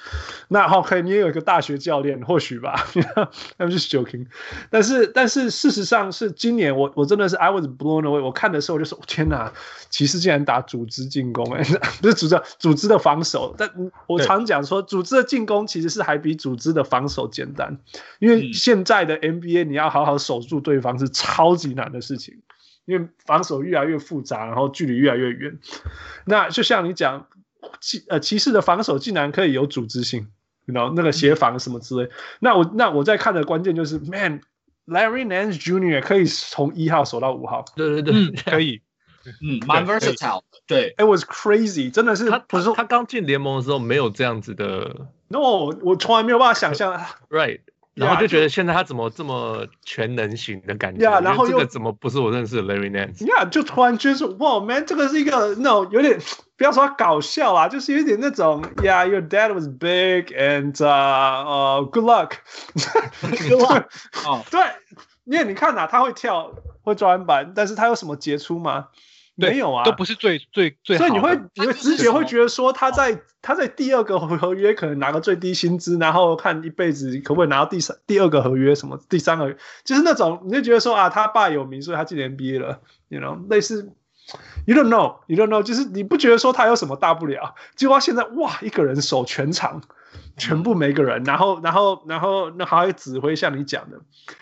那 OK，你也有一个大学教练，或许吧？I'm just joking。但是但是事实上是今年我我真的是 I was。Blown away！我看的时候我就说：“天哪，骑士竟然打组织进攻！哎，不是组织，组织的防守。但我常讲说，组织的进攻其实是还比组织的防守简单，因为现在的 NBA 你要好好守住对方是超级难的事情，因为防守越来越复杂，然后距离越来越远。那就像你讲，骑呃骑士的防守竟然可以有组织性，然后那个协防什么之类。那我那我在看的关键就是，man。Larry Nance Jr. 可以从一号守到五号，对对对，嗯、可以，嗯，蛮 versatile，对，It was crazy，真的是，他不是说他刚进联盟的时候没有这样子的，No，我从来没有办法想象，Right，然后就觉得现在他怎么这么全能型的感觉，呀、yeah，然后又这个怎么不是我认识的 Larry Nance？呀，就突然觉得说，哇，Man，这个是一个那种有点。不要说他搞笑啊，就是有点那种，Yeah，your dad was big and 呃呃，good luck，good luck，哦，对，因为你看呐，他会跳，会抓篮板，但是他有什么杰出吗？没有啊，都不是最最最好。所以你会你会直觉会觉得说他在他在第二个合约可能拿个最低薪资，然后看一辈子可不可以拿到第三第二个合约什么第三个，就是那种你就觉得说啊，他爸有名，所以他进 NBA 了，you know，类似。You don't know, you don't know，就是你不觉得说他有什么大不了？结果现在哇，一个人守全场，全部每个人，然后然后然后那还会指挥，像你讲的，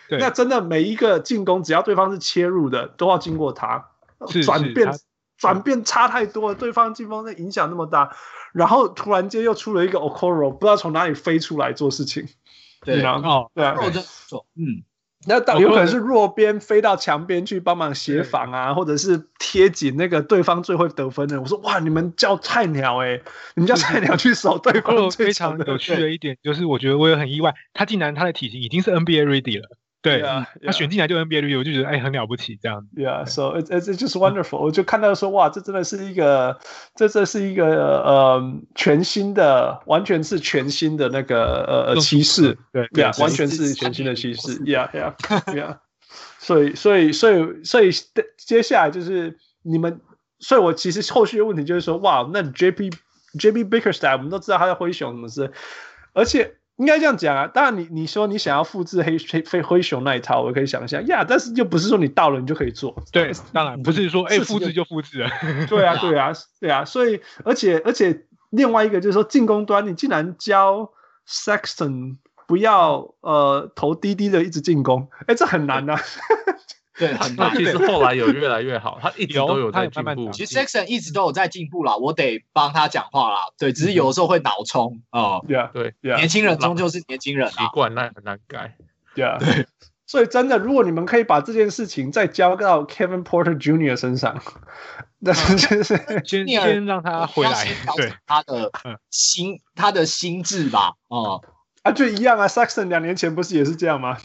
对，那真的每一个进攻，只要对方是切入的，都要经过他 转变，转变差太多了，对方进攻的影响那么大，然后突然间又出了一个 Ocoro，不知道从哪里飞出来做事情，对啊，哦，对啊，嗯。那到有可能是弱边飞到墙边去帮忙协防啊，或者是贴紧那个对方最会得分的。我说哇，你们叫菜鸟诶、欸，你们叫菜鸟去守对方。非常有趣的一点就是，我觉得我也很意外，他竟然他的体型已经是 NBA ready 了。对啊，他选进来就 NBA，我就觉得哎很了不起这样子。Yeah，so it's it's just wonderful。我就看到说哇，这真的是一个，这这是一个呃全新的，完全是全新的那个呃骑士。对，Yeah，完全是全新的骑士。Yeah，Yeah，Yeah。所以，所以，所以，所以接下来就是你们，所以我其实后续的问题就是说，哇，那 JP JP Bickerstaff 我们都知道他在灰熊什么事，而且。应该这样讲啊。当然你，你你说你想要复制黑黑黑灰熊那一套，我可以想象呀。但是又不是说你到了你就可以做。对，当然不是说哎复制就复制了。对啊，对啊，对啊。所以，而且而且另外一个就是说进攻端，你竟然教 Sexton 不要呃投低低的一直进攻，哎，这很难呐、啊。对，很难。其实后来有越来越好，他一直都有在进步。其实 Sexton 一直都有在进步啦，我得帮他讲话啦。对，只是有的时候会脑冲哦。对啊，对，年轻人终究是年轻人，习惯那很难改。对啊，对。所以真的，如果你们可以把这件事情再交到 Kevin Porter Jr. 身上，那就是先先让他回来，对他的心，他的心智吧。哦，啊，就一样啊。Sexton 两年前不是也是这样吗？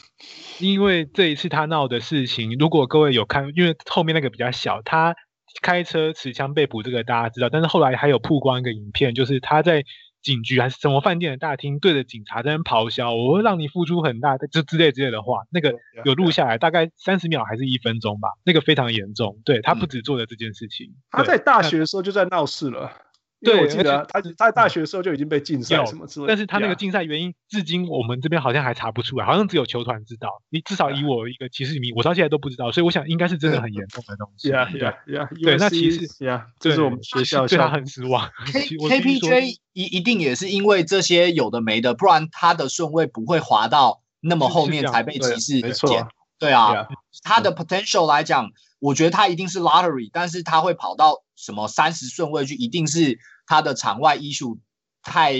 因为这一次他闹的事情，如果各位有看，因为后面那个比较小，他开车持枪被捕，这个大家知道。但是后来还有曝光一个影片，就是他在警局还是什么饭店的大厅对着警察在那咆哮：“我会让你付出很大的，就之类之类的话。”那个有录下来，大概三十秒还是一分钟吧。那个非常严重，对，他不止做了这件事情。他在大学的时候就在闹事了。对，我记得他他在大学的时候就已经被禁赛什么之类的，但是他那个禁赛原因至今我们这边好像还查不出来，好像只有球团知道。你至少以我一个骑士迷，我到现在都不知道，所以我想应该是真的很严重的东西。呀呀呀！对，那其实呀，这是我们学校对他很失望。K KPJ 一一定也是因为这些有的没的，不然他的顺位不会滑到那么后面才被骑士捡。对啊，他的 potential 来讲。我觉得他一定是 lottery，但是他会跑到什么三十顺位去，一定是他的场外 issue 太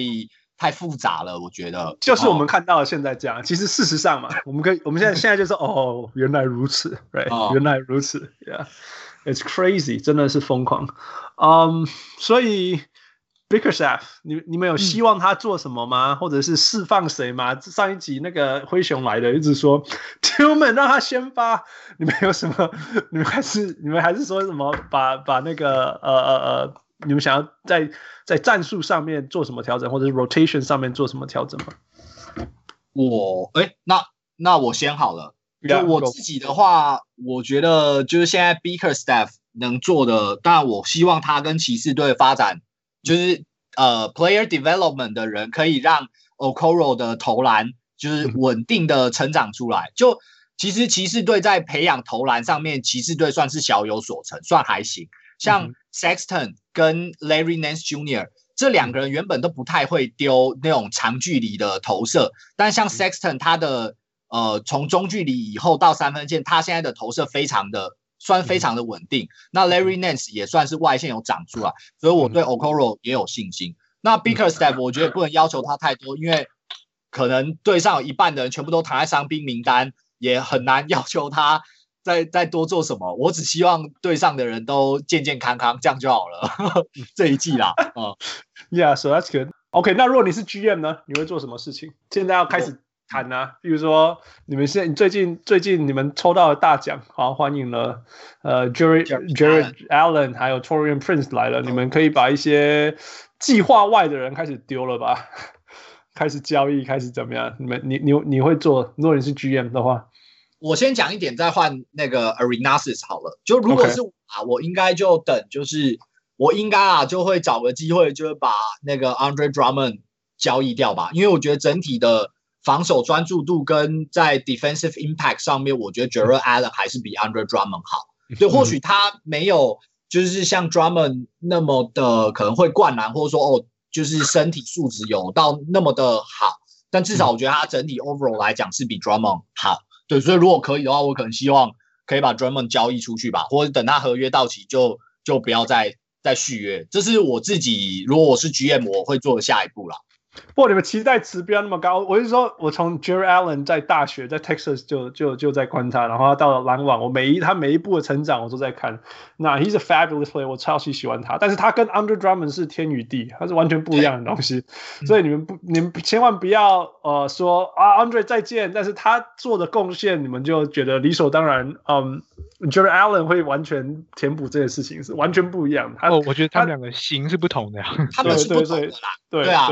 太复杂了。我觉得就是我们看到的现在这样。哦、其实事实上嘛，我们可以我们现在 现在就是哦，原来如此，right？、哦、原来如此，yeah，it's crazy，真的是疯狂。嗯、um,，所以。Bickerstaff，你你们有希望他做什么吗？嗯、或者是释放谁吗？上一集那个灰熊来的一直说 Tillman 让他先发，你们有什么？你们还是你们还是说什么？把把那个呃呃呃，你们想要在在战术上面做什么调整，或者是 rotation 上面做什么调整吗？我哎、欸，那那我先好了。就我自己的话，我觉得就是现在 Bickerstaff 能做的，当然我希望他跟骑士队发展。就是呃，player development 的人可以让 Okoro 的投篮就是稳定的成长出来。就其实骑士队在培养投篮上面，骑士队算是小有所成，算还行。像 Sexton 跟 Larry Nance Jr. 这两个人原本都不太会丢那种长距离的投射，但像 Sexton 他的呃从中距离以后到三分线，他现在的投射非常的。算非常的稳定，那 Larry Nance 也算是外线有长出来，所以我对 Okoro 也有信心。那 Bickerstaff 我觉得不能要求他太多，因为可能队上有一半的人全部都躺在伤兵名单，也很难要求他再再多做什么。我只希望队上的人都健健康康，这样就好了。这一季啦，啊，Yeah，so that's good. OK，那如果你是 GM 呢，你会做什么事情？现在要开始。谈啊，比如说你们现在最近最近你们抽到的大奖，好欢迎了，呃，Jarrett Jarrett Allen 还有 Taurean Prince 来了，你们可以把一些计划外的人开始丢了吧，开始交易，开始怎么样？你们你你你会做？如果你是 GM 的话，我先讲一点，再换那个 Arenasis 好了。就如果是我啊，我应该就等，就是我应该啊就会找个机会，就是把那个 Andre Drummond 交易掉吧，因为我觉得整体的。防守专注度跟在 defensive impact 上面，我觉得 Jarrett Allen 还是比 Andre Drummond 好。对，或许他没有就是像 Drummond 那么的可能会灌篮，或者说哦，就是身体素质有到那么的好，但至少我觉得他整体 overall 来讲是比 Drummond 好。对，所以如果可以的话，我可能希望可以把 Drummond 交易出去吧，或者等他合约到期就就不要再再续约。这是我自己如果我是 GM 我会做的下一步了。不过你们期待值不要那么高。我是说，我从 Jarrett Allen 在大学在 Texas 就就就在观察，然后他到了篮网，我每一他每一步的成长我都在看。那 He's a fabulous player，我超级喜欢他。但是他跟 Andre Drummond 是天与地，他是完全不一样的东西。所以你们不，你们千万不要呃说啊 Andre 再见，但是他做的贡献你们就觉得理所当然。嗯，Jarrett Allen 会完全填补这件事情，是完全不一样的。他哦，我觉得他们两个型是不同的呀。他们是不同的啦。对对啊。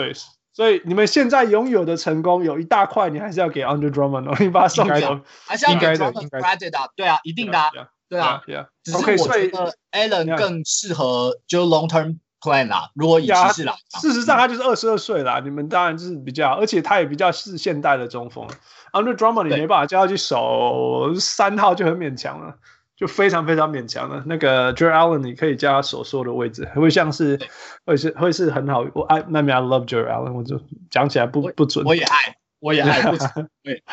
所以你们现在拥有的成功有一大块，你还是要给 Andre Drummond 哦，你把他送走，还是要给 Drummond 的，对啊，一定的，对啊，OK。所以 Allen 更适合就 long term plan 啦。如果以骑士来，事实上他就是二十二岁啦。你们当然就是比较，而且他也比较是现代的中锋。Under Drummond 你没办法叫他去守三号就很勉强了，就非常非常勉强了。那个 Jarrett Allen 你可以叫他守所说的位置，会像是会是会是很好。我爱那边 I love Jarrett Allen，我就讲起来不不准。我也爱，我也爱，不准。对，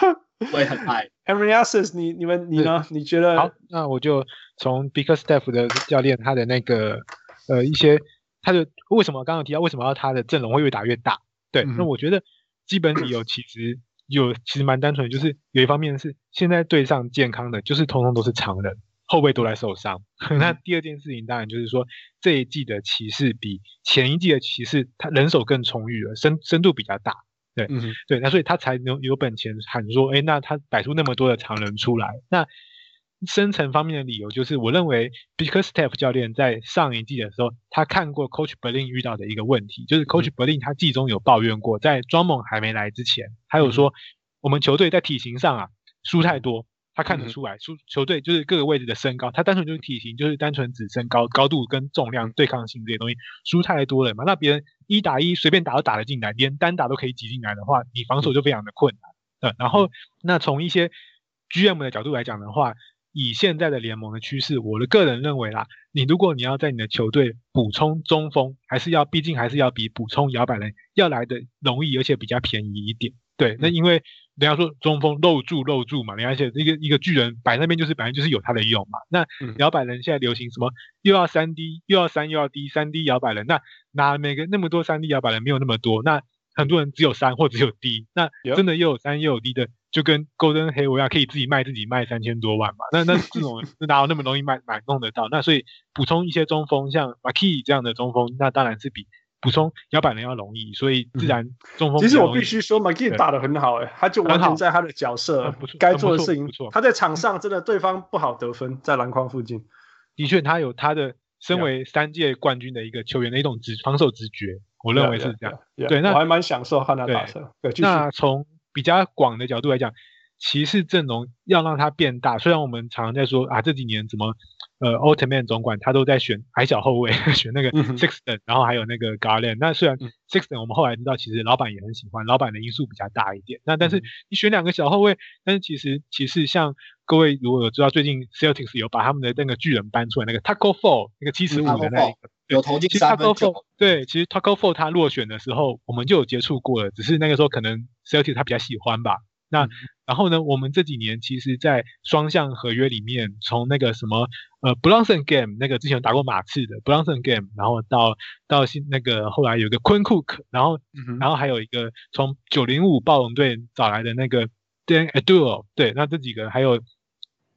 我也很爱。Henry Asses 你你们你呢？你觉得？好，那我就从 Bickerstaff 的教练他的那个呃一些，他的为什么刚刚提到为什么要他的阵容会越打越大？对，嗯、那我觉得基本理由其实有其实蛮单纯的，就是有一方面是现在对上健康的，就是通通都是常人，后卫都来受伤。嗯、那第二件事情当然就是说这一季的骑士比前一季的骑士他人手更充裕了，深深度比较大。对，嗯，对，那所以他才能有本钱喊说，哎，那他摆出那么多的常人出来。那深层方面的理由就是，我认为 Bickerstaff 教练在上一季的时候，他看过 Coach Berlin 遇到的一个问题，就是 Coach Berlin 他季中有抱怨过，在庄猛还没来之前，还有说我们球队在体型上啊输太多。他看得出来，输球队就是各个位置的身高，他单纯就是体型，就是单纯指身高、高度跟重量、对抗性这些东西输太多了嘛。那别人一打一随便打都打得进来，连单打都可以挤进来的话，你防守就非常的困难。嗯，然后那从一些 GM 的角度来讲的话，以现在的联盟的趋势，我的个人认为啦，你如果你要在你的球队补充中锋，还是要毕竟还是要比补充摇摆人要来的容易，而且比较便宜一点。对，那因为。人家说中锋漏住漏住嘛，而且一个一个巨人摆那边就是本来就是有他的用嘛。那摇摆人现在流行什么？又要三 D，又要三又要 D，三 D 摇摆人。那哪每个那么多三 D 摇摆人没有那么多？那很多人只有三或只有 D。那真的又有三又有 D 的，就跟 Golden Hayward 可以自己卖自己卖三千多万嘛？那那这种哪有那么容易卖买弄得到？那所以补充一些中锋，像 Markieff 这样的中锋，那当然是比。补充摇摆人要容易，所以自然中锋。其实我必须说，McGee 打得很好，哎，他就完全在他的角色，该做的事情。他在场上真的对方不好得分，在篮筐附近。的确，他有他的身为三届冠军的一个球员的一种直防守直觉，我认为是这样。对，那我还蛮享受看他打球。那从比较广的角度来讲，骑士阵容要让它变大，虽然我们常常在说啊，这几年怎么。呃 o l t m a n 总管他都在选矮小后卫，选那个 Sixton，然后还有那个 Garland。那虽然 Sixton 我们后来知道，其实老板也很喜欢，老板的因素比较大一点。那但是你选两个小后卫，但是其实其实像各位如果有知道，最近 Celtics 有把他们的那个巨人搬出来，那个 Tacko Four 那个七十五的那一个有投进三分球。对，其实 Tacko Four 他落选的时候，我们就有接触过了，只是那个时候可能 Celtics 他比较喜欢吧。那然后呢，我们这几年其实，在双向合约里面，从那个什么呃 Bronson Game 那个之前有打过马刺的 Bronson Game，然后到到新那个后来有个 Quinn Cook，然后、嗯、然后还有一个从九零五暴龙队找来的那个 Dan Adul，对，那这几个还有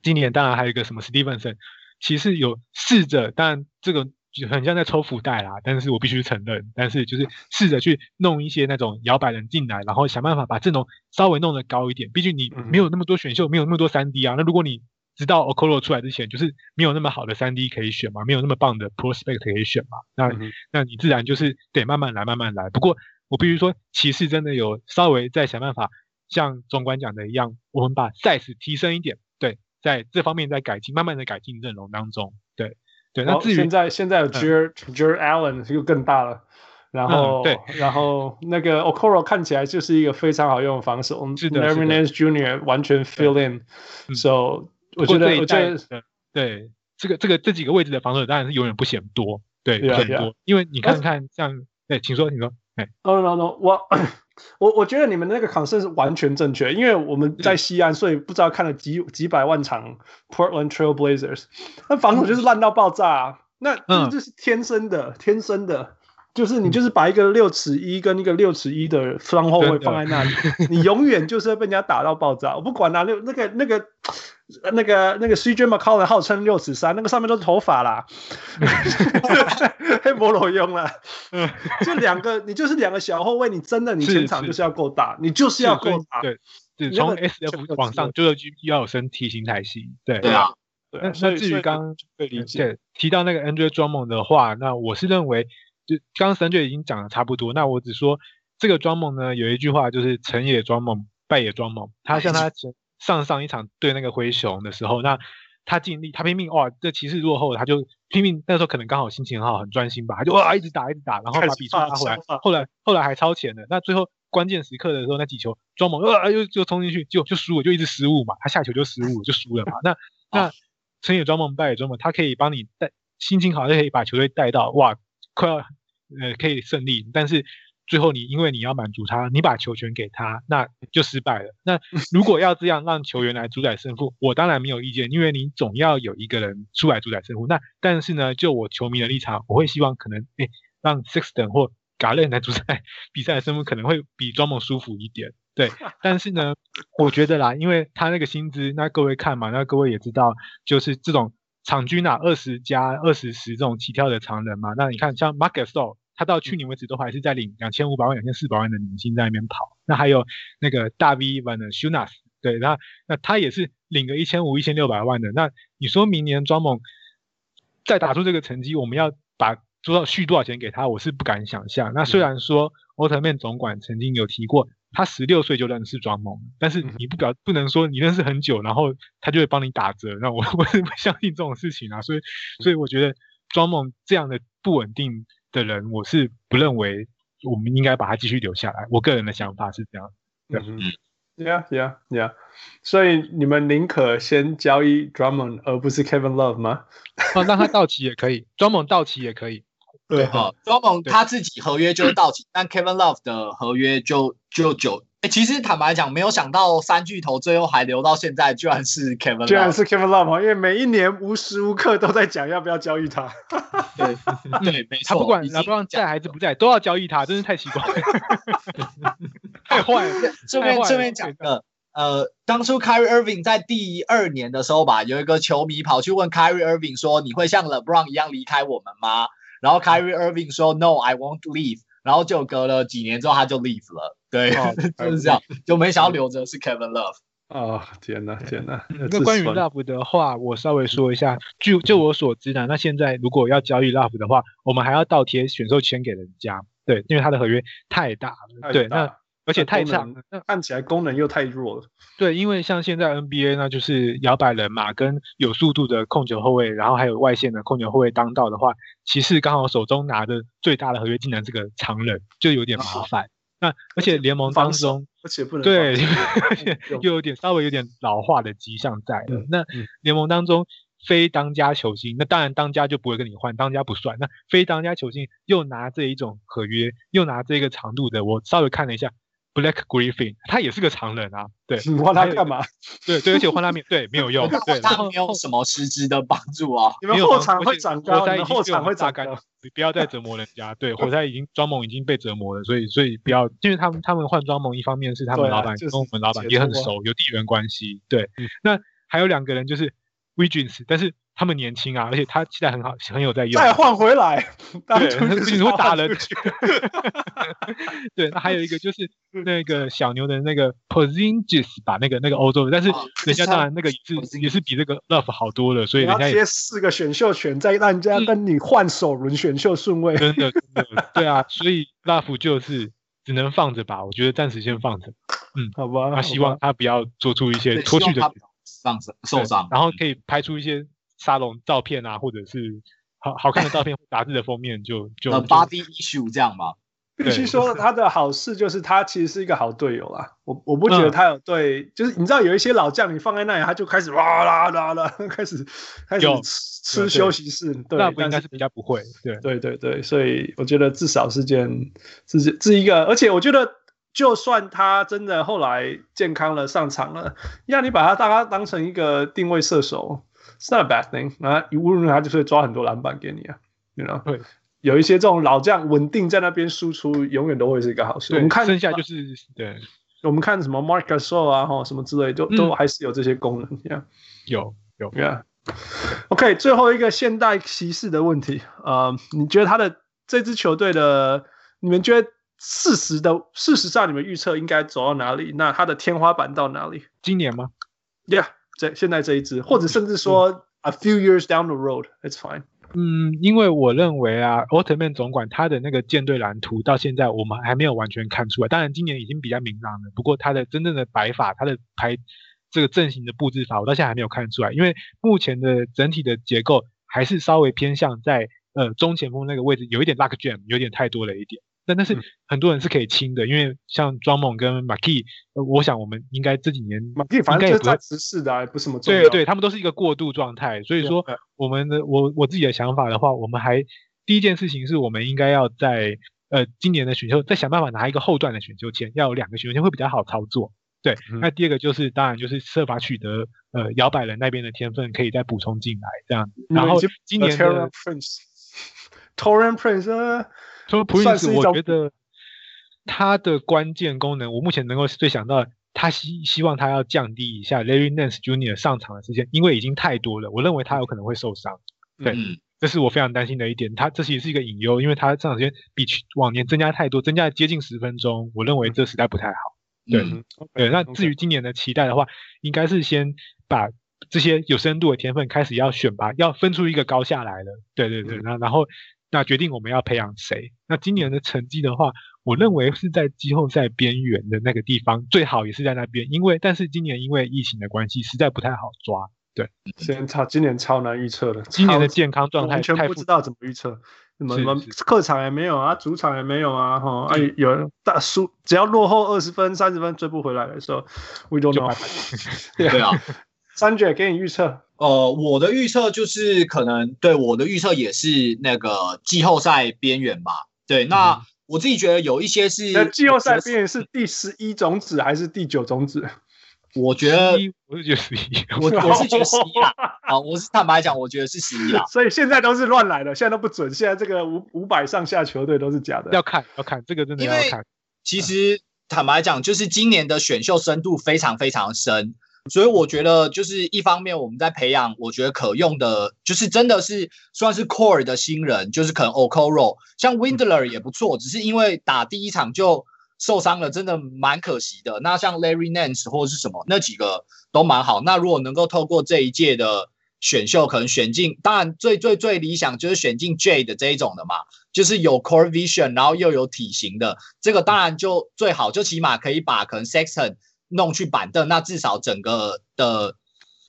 今年当然还有一个什么 Stevenson，其实有试着，但这个。就很像在抽福袋啦，但是我必须承认，但是就是试着去弄一些那种摇摆人进来，然后想办法把阵容稍微弄得高一点。毕竟你没有那么多选秀，没有那么多三 D 啊。那如果你知道 Okoro 出来之前，就是没有那么好的三 D 可以选嘛，没有那么棒的 Prospect 可以选嘛，那那你自然就是得慢慢来，慢慢来。不过我必须说，骑士真的有稍微在想办法，像总管讲的一样，我们把 size 提升一点，对，在这方面在改进，慢慢的改进阵容当中，对。那至于现在现在有 Jarrett Jarrett Allen 又更大了，然后对，然后那个 Okoro 看起来就是一个非常好用的防守，是的，Larry Nance Jr. 完全 fill in，so 我觉得我觉得对这个这个这几个位置的防守当然是永远不嫌多，对，不嫌多，因为你看看像，哎，请说，请说，哎，no no no，我。我我觉得你们那个 concern 是完全正确，因为我们在西安，所以不知道看了几几百万场 Portland Trail Blazers，那防守就是烂到爆炸啊，那这就是天生的，天生的，就是你就是把一个六尺一跟一个六尺一的双后卫放在那里，你永远就是被人家打到爆炸。我不管啊，那那个那个。那个那个 CJ McCollum 号称六尺三，那个上面都是头发啦，黑魔罗用了，就两个，你就是两个小后卫，你真的你前场就是要够大，你就是要够大，对，对，从 SF 往上就是要有身体形态系，对，对啊，那那至于刚被理解。提到那个 Andre Drummond 的话，那我是认为，就刚刚神就已经讲的差不多，那我只说这个 Drummond 呢，有一句话就是成也 Drummond，败也 Drummond，他像他前。上上一场对那个灰熊的时候，那他尽力，他拼命哇，这骑士落后，他就拼命。那时候可能刚好心情很好，很专心吧，他就哇一直打一直打，然后把比数拉回来。后来后来还超前了。那最后关键时刻的时候，那几球庄猛呃又就冲进去，就就输了，就一直失误嘛。他下球就失误，就输了嘛。那 那成也庄猛败也庄猛，他可以帮你带心情好，就可以把球队带到哇快要呃可以胜利，但是。最后，你因为你要满足他，你把球权给他，那就失败了。那如果要这样让球员来主宰胜负，我当然没有意见，因为你总要有一个人出来主宰胜负。那但是呢，就我球迷的立场，我会希望可能诶让 Sixton 或 Garland 来主宰比赛的胜负，可能会比庄猛舒服一点。对，但是呢，我觉得啦，因为他那个薪资，那各位看嘛，那各位也知道，就是这种场均啊二十加二十十这种起跳的常人嘛。那你看像 Marc Gasol 他到去年为止都还是在领两千五百万、两千四百万的年薪在那边跑。那还有那个大 V 版的 Shunas，对，那那他也是领个一千五、一千六百万的。那你说明年庄猛再打出这个成绩，我们要把多少续多少钱给他？我是不敢想象。那虽然说奥特曼总管曾经有提过，他十六岁就认识庄猛，但是你不表不能说你认识很久，然后他就会帮你打折。那我 我是不相信这种事情啊。所以所以我觉得庄猛这样的不稳定。的人，我是不认为我们应该把他继续留下来。我个人的想法是这样。对，嗯，Yeah，Yeah，Yeah。所以你们宁可先交易 Drummond 而不是 Kevin Love 吗？哦，让他到期也可以，Drummond 到期也可以。对哈，Drummond 他自己合约就是到期，但 Kevin Love 的合约就就久。其实坦白讲，没有想到三巨头最后还留到现在，居然是 Kevin Love，居然是 Kevin Love，因为每一年无时无刻都在讲要不要交易他。对 对，没错，他不管老布朗在还是不在，都要交易他，真是太奇怪了，太坏了。这边这边讲个，呃，当初 Kyrie Irving 在第二年的时候吧，有一个球迷跑去问 Kyrie Irving 说：“你会像 LeBron 一样离开我们吗？”然后 Kyrie Irving 说：“No，I won't leave。”然后就隔了几年之后，他就 leave 了。对，哦、就是这样，就没想到留着是 Kevin Love。哦，天哪，天哪！那关于 Love 的话，我稍微说一下。据就我所知呢，那现在如果要交易 Love 的话，我们还要倒贴选秀权给人家。对，因为他的合约太大了。大对，那而且太长，那看起来功能又太弱了。对，因为像现在 NBA 呢，就是摇摆人嘛，跟有速度的控球后卫，然后还有外线的控球后卫当道的话，骑士刚好手中拿的最大的合约竟然是个长人，就有点麻烦。那而且联盟当中，而且不能对，而且又有点稍微有点老化的迹象在了。嗯、那联盟当中非当家球星，那当然当家就不会跟你换，当家不算。那非当家球星又拿这一种合约，又拿这个长度的，我稍微看了一下。Black Griffin，他也是个常人啊，对，你换他干嘛？对对，而且换他没对没有用，对，他没有什么实质的帮助啊。你们后场会长高，你们后场会长高，你不要再折磨人家。对，活塞已经庄猛已经被折磨了，所以所以不要，因为他们他们换庄猛，一方面是他们老板跟我们老板也很熟，有地缘关系。对，那还有两个人就是 Wiggins，但是。他们年轻啊，而且他现在很好，很有在用。再换回来，对，你会打人。对，那还有一个就是那个小牛的那个 Porzingis 把，那个那个欧洲的，但是人家当然那个也是也是比这个 Love 好多了，所以人家接四个选秀权，再让人家跟你换首轮选秀顺位，真的真的，对啊，所以 Love 就是只能放着吧，我觉得暂时先放着。嗯，好吧，他希望他不要做出一些脱序的伤受伤，然后可以拍出一些。沙龙照片啊，或者是好好看的照片，杂志的封面就 就 body issue 这样吗？必须说他的好事就是他其实是一个好队友啦。我我不觉得他有对，嗯、就是你知道有一些老将，你放在那里他就开始哇啦啦啦，开始开始吃吃休息室。对，那不应该是比较不会。对对对对，所以我觉得至少是件是是一个，而且我觉得就算他真的后来健康了上场了，让你把他大家当成一个定位射手。It's not a bad thing，那无论他就是会抓很多篮板给你啊，you know？对，有一些这种老将稳定在那边输出，永远都会是一个好事。对我们看剩下就是对，我们看什么 Marc Gasol 啊，哈，什么之类，都、嗯、都还是有这些功能。Yeah. 有有，Yeah。OK，最后一个现代骑士的问题，呃，你觉得他的这支球队的，你们觉得事实的事实上，你们预测应该走到哪里？那他的天花板到哪里？今年吗？Yeah。这现在这一支，或者甚至说 a few years down the road，it's fine。嗯，因为我认为啊，奥特曼总管他的那个舰队蓝图到现在我们还没有完全看出来。当然今年已经比较明朗了，不过他的真正的摆法，他的排这个阵型的布置法，我到现在还没有看出来，因为目前的整体的结构还是稍微偏向在呃中前锋那个位置有一点 luck jam，有点太多了一点。但但是很多人是可以清的，嗯、因为像 Drummond 跟 McGee，呃，我想我们应该这几年 McGee 反正就是暂时是的，不是什么对对，他们都是一个过渡状态。所以说，我们的我我自己的想法的话，我们还第一件事情是我们应该要在呃今年的选秀再想办法拿一个后段的选秀签，要有两个选秀签会比较好操作。对，嗯、那第二个就是当然就是设法取得呃摇摆人那边的天分，可以再补充进来这样子。然后今年的 Taurean Prince。说普林斯，我觉得他的关键功能，我目前能够最想到，他希希望他要降低一下 Larry Nance Jr. 上场的时间，因为已经太多了，我认为他有可能会受伤。对，嗯、这是我非常担心的一点。他这其实是一个隐忧，因为他上场时间比往年增加太多，增加接近十分钟，我认为这实在不太好。对，嗯、对。那至于今年的期待的话，应该是先把这些有深度的天分开始要选拔，要分出一个高下来了。对对对，然、嗯、然后。那决定我们要培养谁？那今年的成绩的话，我认为是在季后赛边缘的那个地方，最好也是在那边。因为，但是今年因为疫情的关系，实在不太好抓。对，现在超今年超难预测的，今年的健康状态完全不知道怎么预测。什么什么客场也没有啊，主场也没有啊，哈，哎，有大输，只要落后二十分、三十分追不回来的时候，we don't know。对啊，三姐给你预测。呃，我的预测就是可能对我的预测也是那个季后赛边缘吧。对，那我自己觉得有一些是。那季后赛边缘是第十一种子还是第九种子？我觉得，我是觉得十一，我我是觉得十一啦。啊，我是坦白讲，我觉得是十一啦。所以现在都是乱来的，现在都不准。现在这个五五百上下球队都是假的。要看，要看这个真的要看。其实坦白讲，就是今年的选秀深度非常非常深。所以我觉得，就是一方面我们在培养，我觉得可用的，就是真的是算是 core 的新人，就是可能 Okoro，像 Windler 也不错，只是因为打第一场就受伤了，真的蛮可惜的。那像 Larry Nance 或者是什么那几个都蛮好。那如果能够透过这一届的选秀，可能选进，当然最最最理想就是选进 J 的这一种的嘛，就是有 core vision，然后又有体型的，这个当然就最好，就起码可以把可能 Sexton。弄去板凳，那至少整个的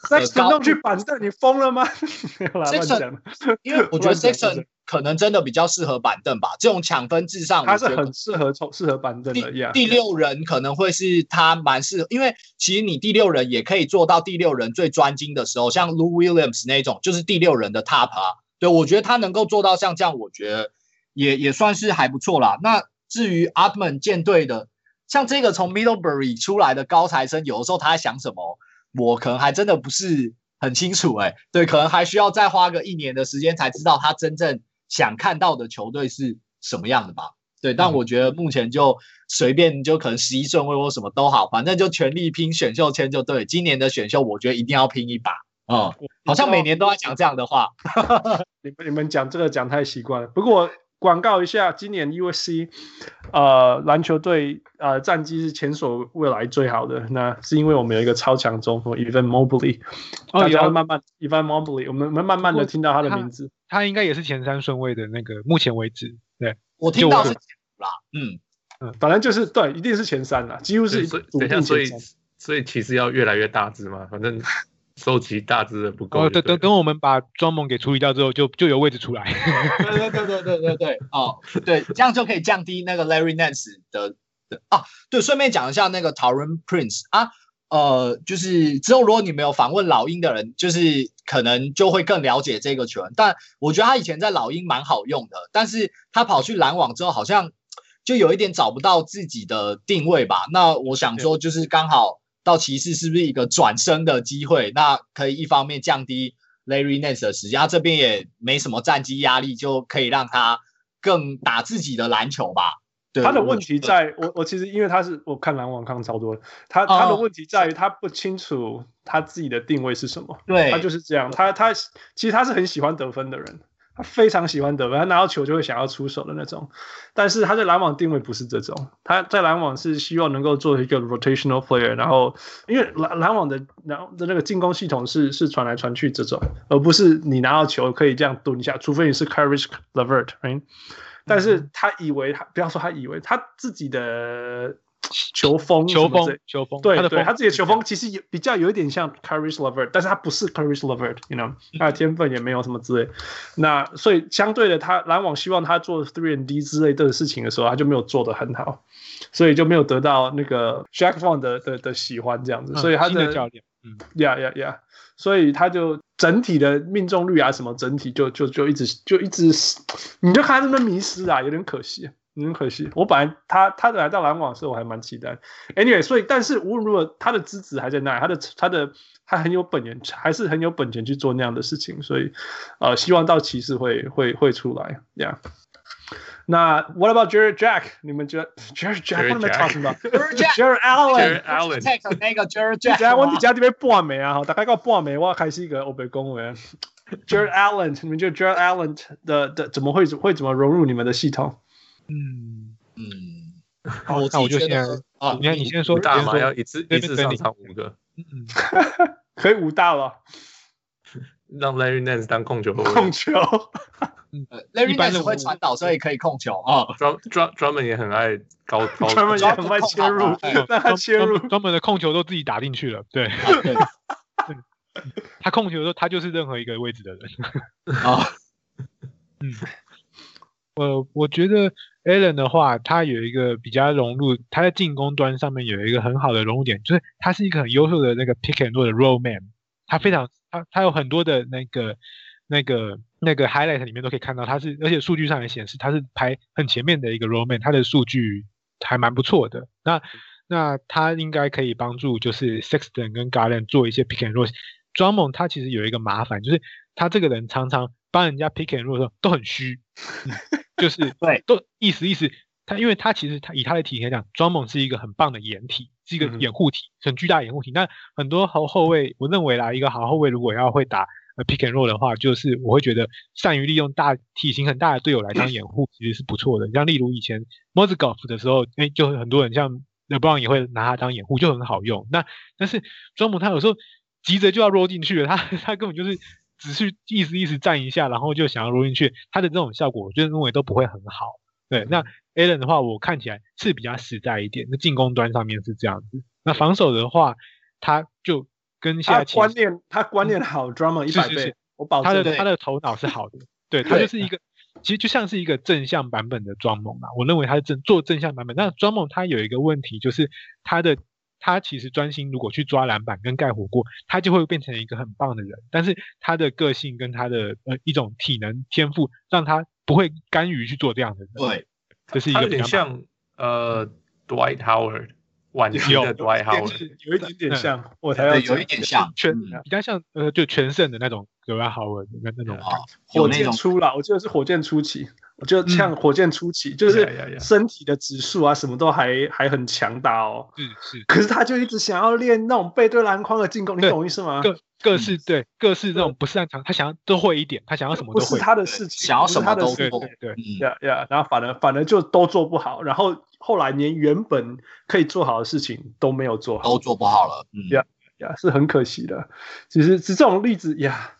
Sexton 弄去板凳，你疯了吗？Sexton，因为我觉得 Sexton 可能真的比较适合板凳吧。这种抢分至上，他是很适合从适合板凳的。第第六人可能会是他蛮适合，因为其实你第六人也可以做到第六人最专精的时候，像 Lou Williams 那种，就是第六人的 top 啊。对，我觉得他能够做到像这样，我觉得也也算是还不错啦。那至于 Atman 舰队的。像这个从 Middlebury 出来的高材生，有的时候他在想什么，我可能还真的不是很清楚哎、欸。对，可能还需要再花个一年的时间才知道他真正想看到的球队是什么样的吧。对，但我觉得目前就随便就可能十一顺位或什么都好，反正就全力拼选秀签就对。今年的选秀我觉得一定要拼一把啊、嗯！好像每年都在讲这样的话。你们你们讲这个讲太习惯了，不过。广告一下，今年 USC 呃篮球队呃战绩是前所未来最好的，那是因为我们有一个超强中锋 Evan Mobley，大家慢慢 Evan Mobley，我们我们慢慢的听到他的名字，他，他应该也是前三顺位的那个，目前为止，对，我听到是前五啦，嗯。嗯，反正就是对，一定是前三啦，几乎是等一下，所以所以其实要越来越大只嘛，反正。收集大只的不够。哦，等等等，我们把庄猛给处理掉之后，就就有位置出来。对对对对对对对，哦，对，这样就可以降低那个 Larry Nance 的的啊。对，顺便讲一下那个 Taurean Prince 啊，呃，就是之后如果你没有访问老鹰的人，就是可能就会更了解这个球员。但我觉得他以前在老鹰蛮好用的，但是他跑去篮网之后，好像就有一点找不到自己的定位吧。那我想说，就是刚好。到骑士是不是一个转身的机会？那可以一方面降低 Larry Nance 的时间，他这边也没什么战绩压力，就可以让他更打自己的篮球吧。对，他的问题在我，我其实因为他是我看篮网看超多，他他的问题在于他不清楚他自己的定位是什么。对，他就是这样，他他其实他是很喜欢得分的人。他非常喜欢得分，他拿到球就会想要出手的那种。但是他在篮网定位不是这种，他在篮网是希望能够做一个 rotational player，然后因为篮篮网的然后的那个进攻系统是是传来传去这种，而不是你拿到球可以这样蹲一下，除非你是 Caris LeVert，right？但是他以为他不要说他以为他自己的球风，球风，球风，对对，他自己的球风其实也比较有一点像 Caris LeVert，但是他不是 Caris LeVert，you know，他的天分也没有什么之类。那所以相对的，他篮网希望他做 three and D 之类的事情的时候，他就没有做得很好，所以就没有得到那个 Jacque Vaughn 的的的喜欢这样子。所以他的教练，嗯，Yeah Yeah Yeah，所以他就整体的命中率啊什么，整体就就就一直就一直，你就看他这么迷失啊，有点可惜。很可惜，我本来他他来到篮网的时候，我还蛮期待。Anyway，所以但是无论如何，他的资质还在那，他的他的他很有本钱，还是很有本钱去做那样的事情。所以，呃，希望到骑士会会会出来。Yeah。那 What about Jarrett Jack？你们觉得 Jarrett Jack？他们在 talking about？Jarrett Allen。Jarrett Allen。那个 Jarrett Jack。在我家这边半暝啊，大概到半暝，我要开始一个我被恭维。Jarrett Allen，你们觉得 Jarrett Allen 的的怎么会会怎么融入你们的系统？嗯。嗯，好，那我就先啊，你看你先说大嘛，要一次一次上场五个，嗯，可以五大了，让 Larry Nance 当控球后卫，控球，嗯，Larry Nance 会传导，所以可以控球啊。专专专门也很爱高高，专门也很爱切入，让他切入，专门的控球都自己打进去了，对，他控球的时候，他就是任何一个位置的人。啊，嗯。呃，我觉得 Allen 的话，他有一个比较融入，他在进攻端上面有一个很好的融入点，就是他是一个很优秀的那个 pick and roll 的 roll man，他非常他他有很多的那个那个那个 highlight 里面都可以看到，他是而且数据上也显示他是排很前面的一个 roll man，他的数据还蛮不错的。那那他应该可以帮助就是 Sexton 跟 Garland 做一些 pick and roll。Drummond 他其实有一个麻烦，就是他这个人常常帮人家 pick and roll 的时候都很虚。就是 对，都意思意思，他因为他其实他以他的体型来讲，Drummond 是一个很棒的掩体，是一个掩护体，很巨大掩护体。那很多后后卫，我认为啦，一个好后卫如果要会打呃 pick and roll 的话，就是我会觉得善于利用大体型很大的队友来当掩护，其实是不错的。像例如以前 Mozgov 的时候，哎，就很多人像 LeBron 也会拿他当掩护，就很好用。那但是 Drummond 他有时候急着就要 roll 进去了，他他根本就是。只是意思意思站一下，然后就想要融进去，他的这种效果，我就认为都不会很好。对，那 Allen 的话，我看起来是比较实在一点。那进攻端上面是这样子，那防守的话，他就跟现在他观念，他观念好，Drummond 一百倍，是是是我保证。他的他的头脑是好的，对，他就是一个，其实就像是一个正向版本的 Drummond 嘛。我认为他是正做正向版本，那 Drummond 他有一个问题，就是他的。他其实专心，如果去抓篮板跟盖火锅，他就会变成一个很棒的人。但是他的个性跟他的呃一种体能天赋，让他不会甘于去做这样的人。对，这是一个有点像呃 Dwight Howard，晚期的 Dwight Howard，有一点点像，我才要有一点像全比较像呃就全盛的那种 Dwight Howard 那那种火箭初了，我记得是火箭初期。我就像火箭初期，嗯、就是身体的指数啊，什么都还还很强大哦。是是。可是他就一直想要练那种背对篮筐的进攻，你懂意思吗？各各式对各式这种不擅长，他想要都会一点，他想要什么都会。不是他的事情，想要什么都做。对对呀呀，然后反而反而就都做不好，然后后来连原本可以做好的事情都没有做好，都做不好了。嗯呀呀，是很可惜的。其实是这种例子呀。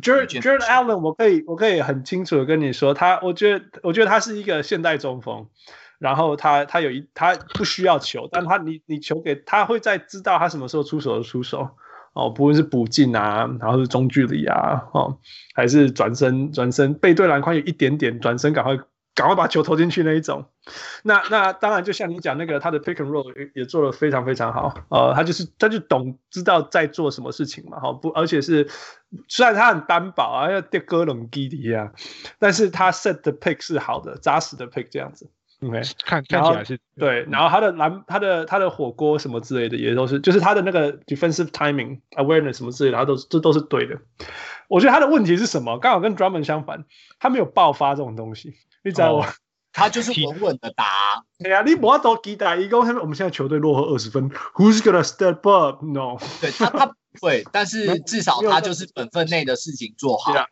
Jarrett Allen，我可以我可以很清楚的跟你说，他我觉得我觉得他是一个现代中锋，然后他他有一他不需要球，但他你你球给他会在知道他什么时候出手就出手哦，不论是补进啊，然后是中距离啊，哦，还是转身转身背对篮筐有一点点转身赶快。赶快把球投进去那一种，那那当然就像你讲那个他的 pick and roll 也也做得非常非常好，呃，他就是他就懂知道在做什么事情嘛，好不，而且是虽然他很单薄啊，要跌哥隆基迪啊，但是他 set 的 pick 是好的，扎实的 pick 这样子，OK，看看起来是对，然后他的篮他的他的火锅什么之类的也都是，就是他的那个 defensive timing awareness 什么之类的，他都这都是对的。我觉得他的问题是什么？刚好跟 Drummond 相反，他没有爆发这种东西。你知道我，他就是 稳稳的打。对呀，你不要多期待。一个，我们现在球队落后二十分，Who's gonna step up？No，对他他不会，但是至少他就是本分内的事情做好。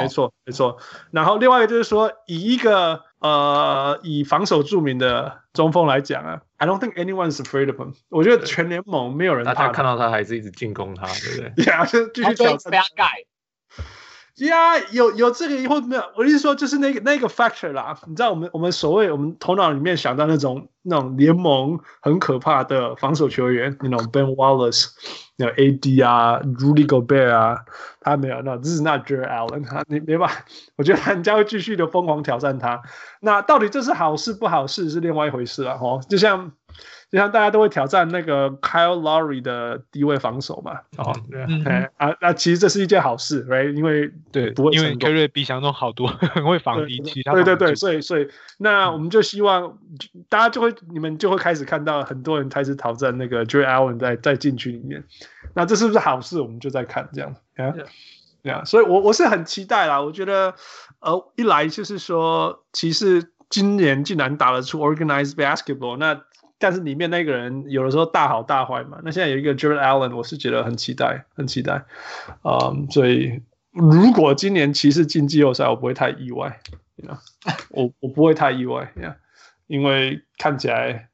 没错没错。然后另外一个就是说，以一个呃以防守著名的中锋来讲啊，I don't think anyone is afraid of him。我觉得全联盟没有人怕他。他看到他还是一直进攻他，对不对？对啊，就继续挑战。呀，有有这个以后没有？我意思说，就是那个那个 factor 啦。你知道，我们我们所谓我们头脑里面想到那种那种联盟很可怕的防守球员，那种 Ben Wallace，那种 AD 啊，Rudy Gobert 啊，他没有。那 This is not Jarrett Allen，他你没办法。我觉得人家会继续的疯狂挑战他。那到底这是好事不好事是另外一回事了哦。就像。就像大家都会挑战那个 Kyle Lowry 的低位防守嘛，哦，对，啊，那其实这是一件好事，right？因为对，不会因为 Kerry 比想中好多，很 会防敌其他。对对对，所以所以那我们就希望大家就会你们就会开始看到很多人开始挑战那个 Jarrett Allen 在在禁区里面，那这是不是好事？我们就在看这样，啊，这样，所以我我是很期待啦。我觉得，呃，一来就是说，其实今年竟然打得出 Organized Basketball，那。但是里面那个人有的时候大好大坏嘛。那现在有一个 Jordan Allen，我是觉得很期待，很期待。嗯，所以如果今年骑士进季后赛，我不会太意外。我我不会太意外，因为看起来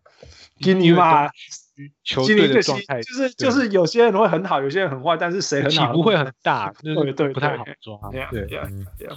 金尼马球队的状态就是就是有些人会很好，有些人很坏，但是谁很好？起不会很大，对对，不太好抓。对对对。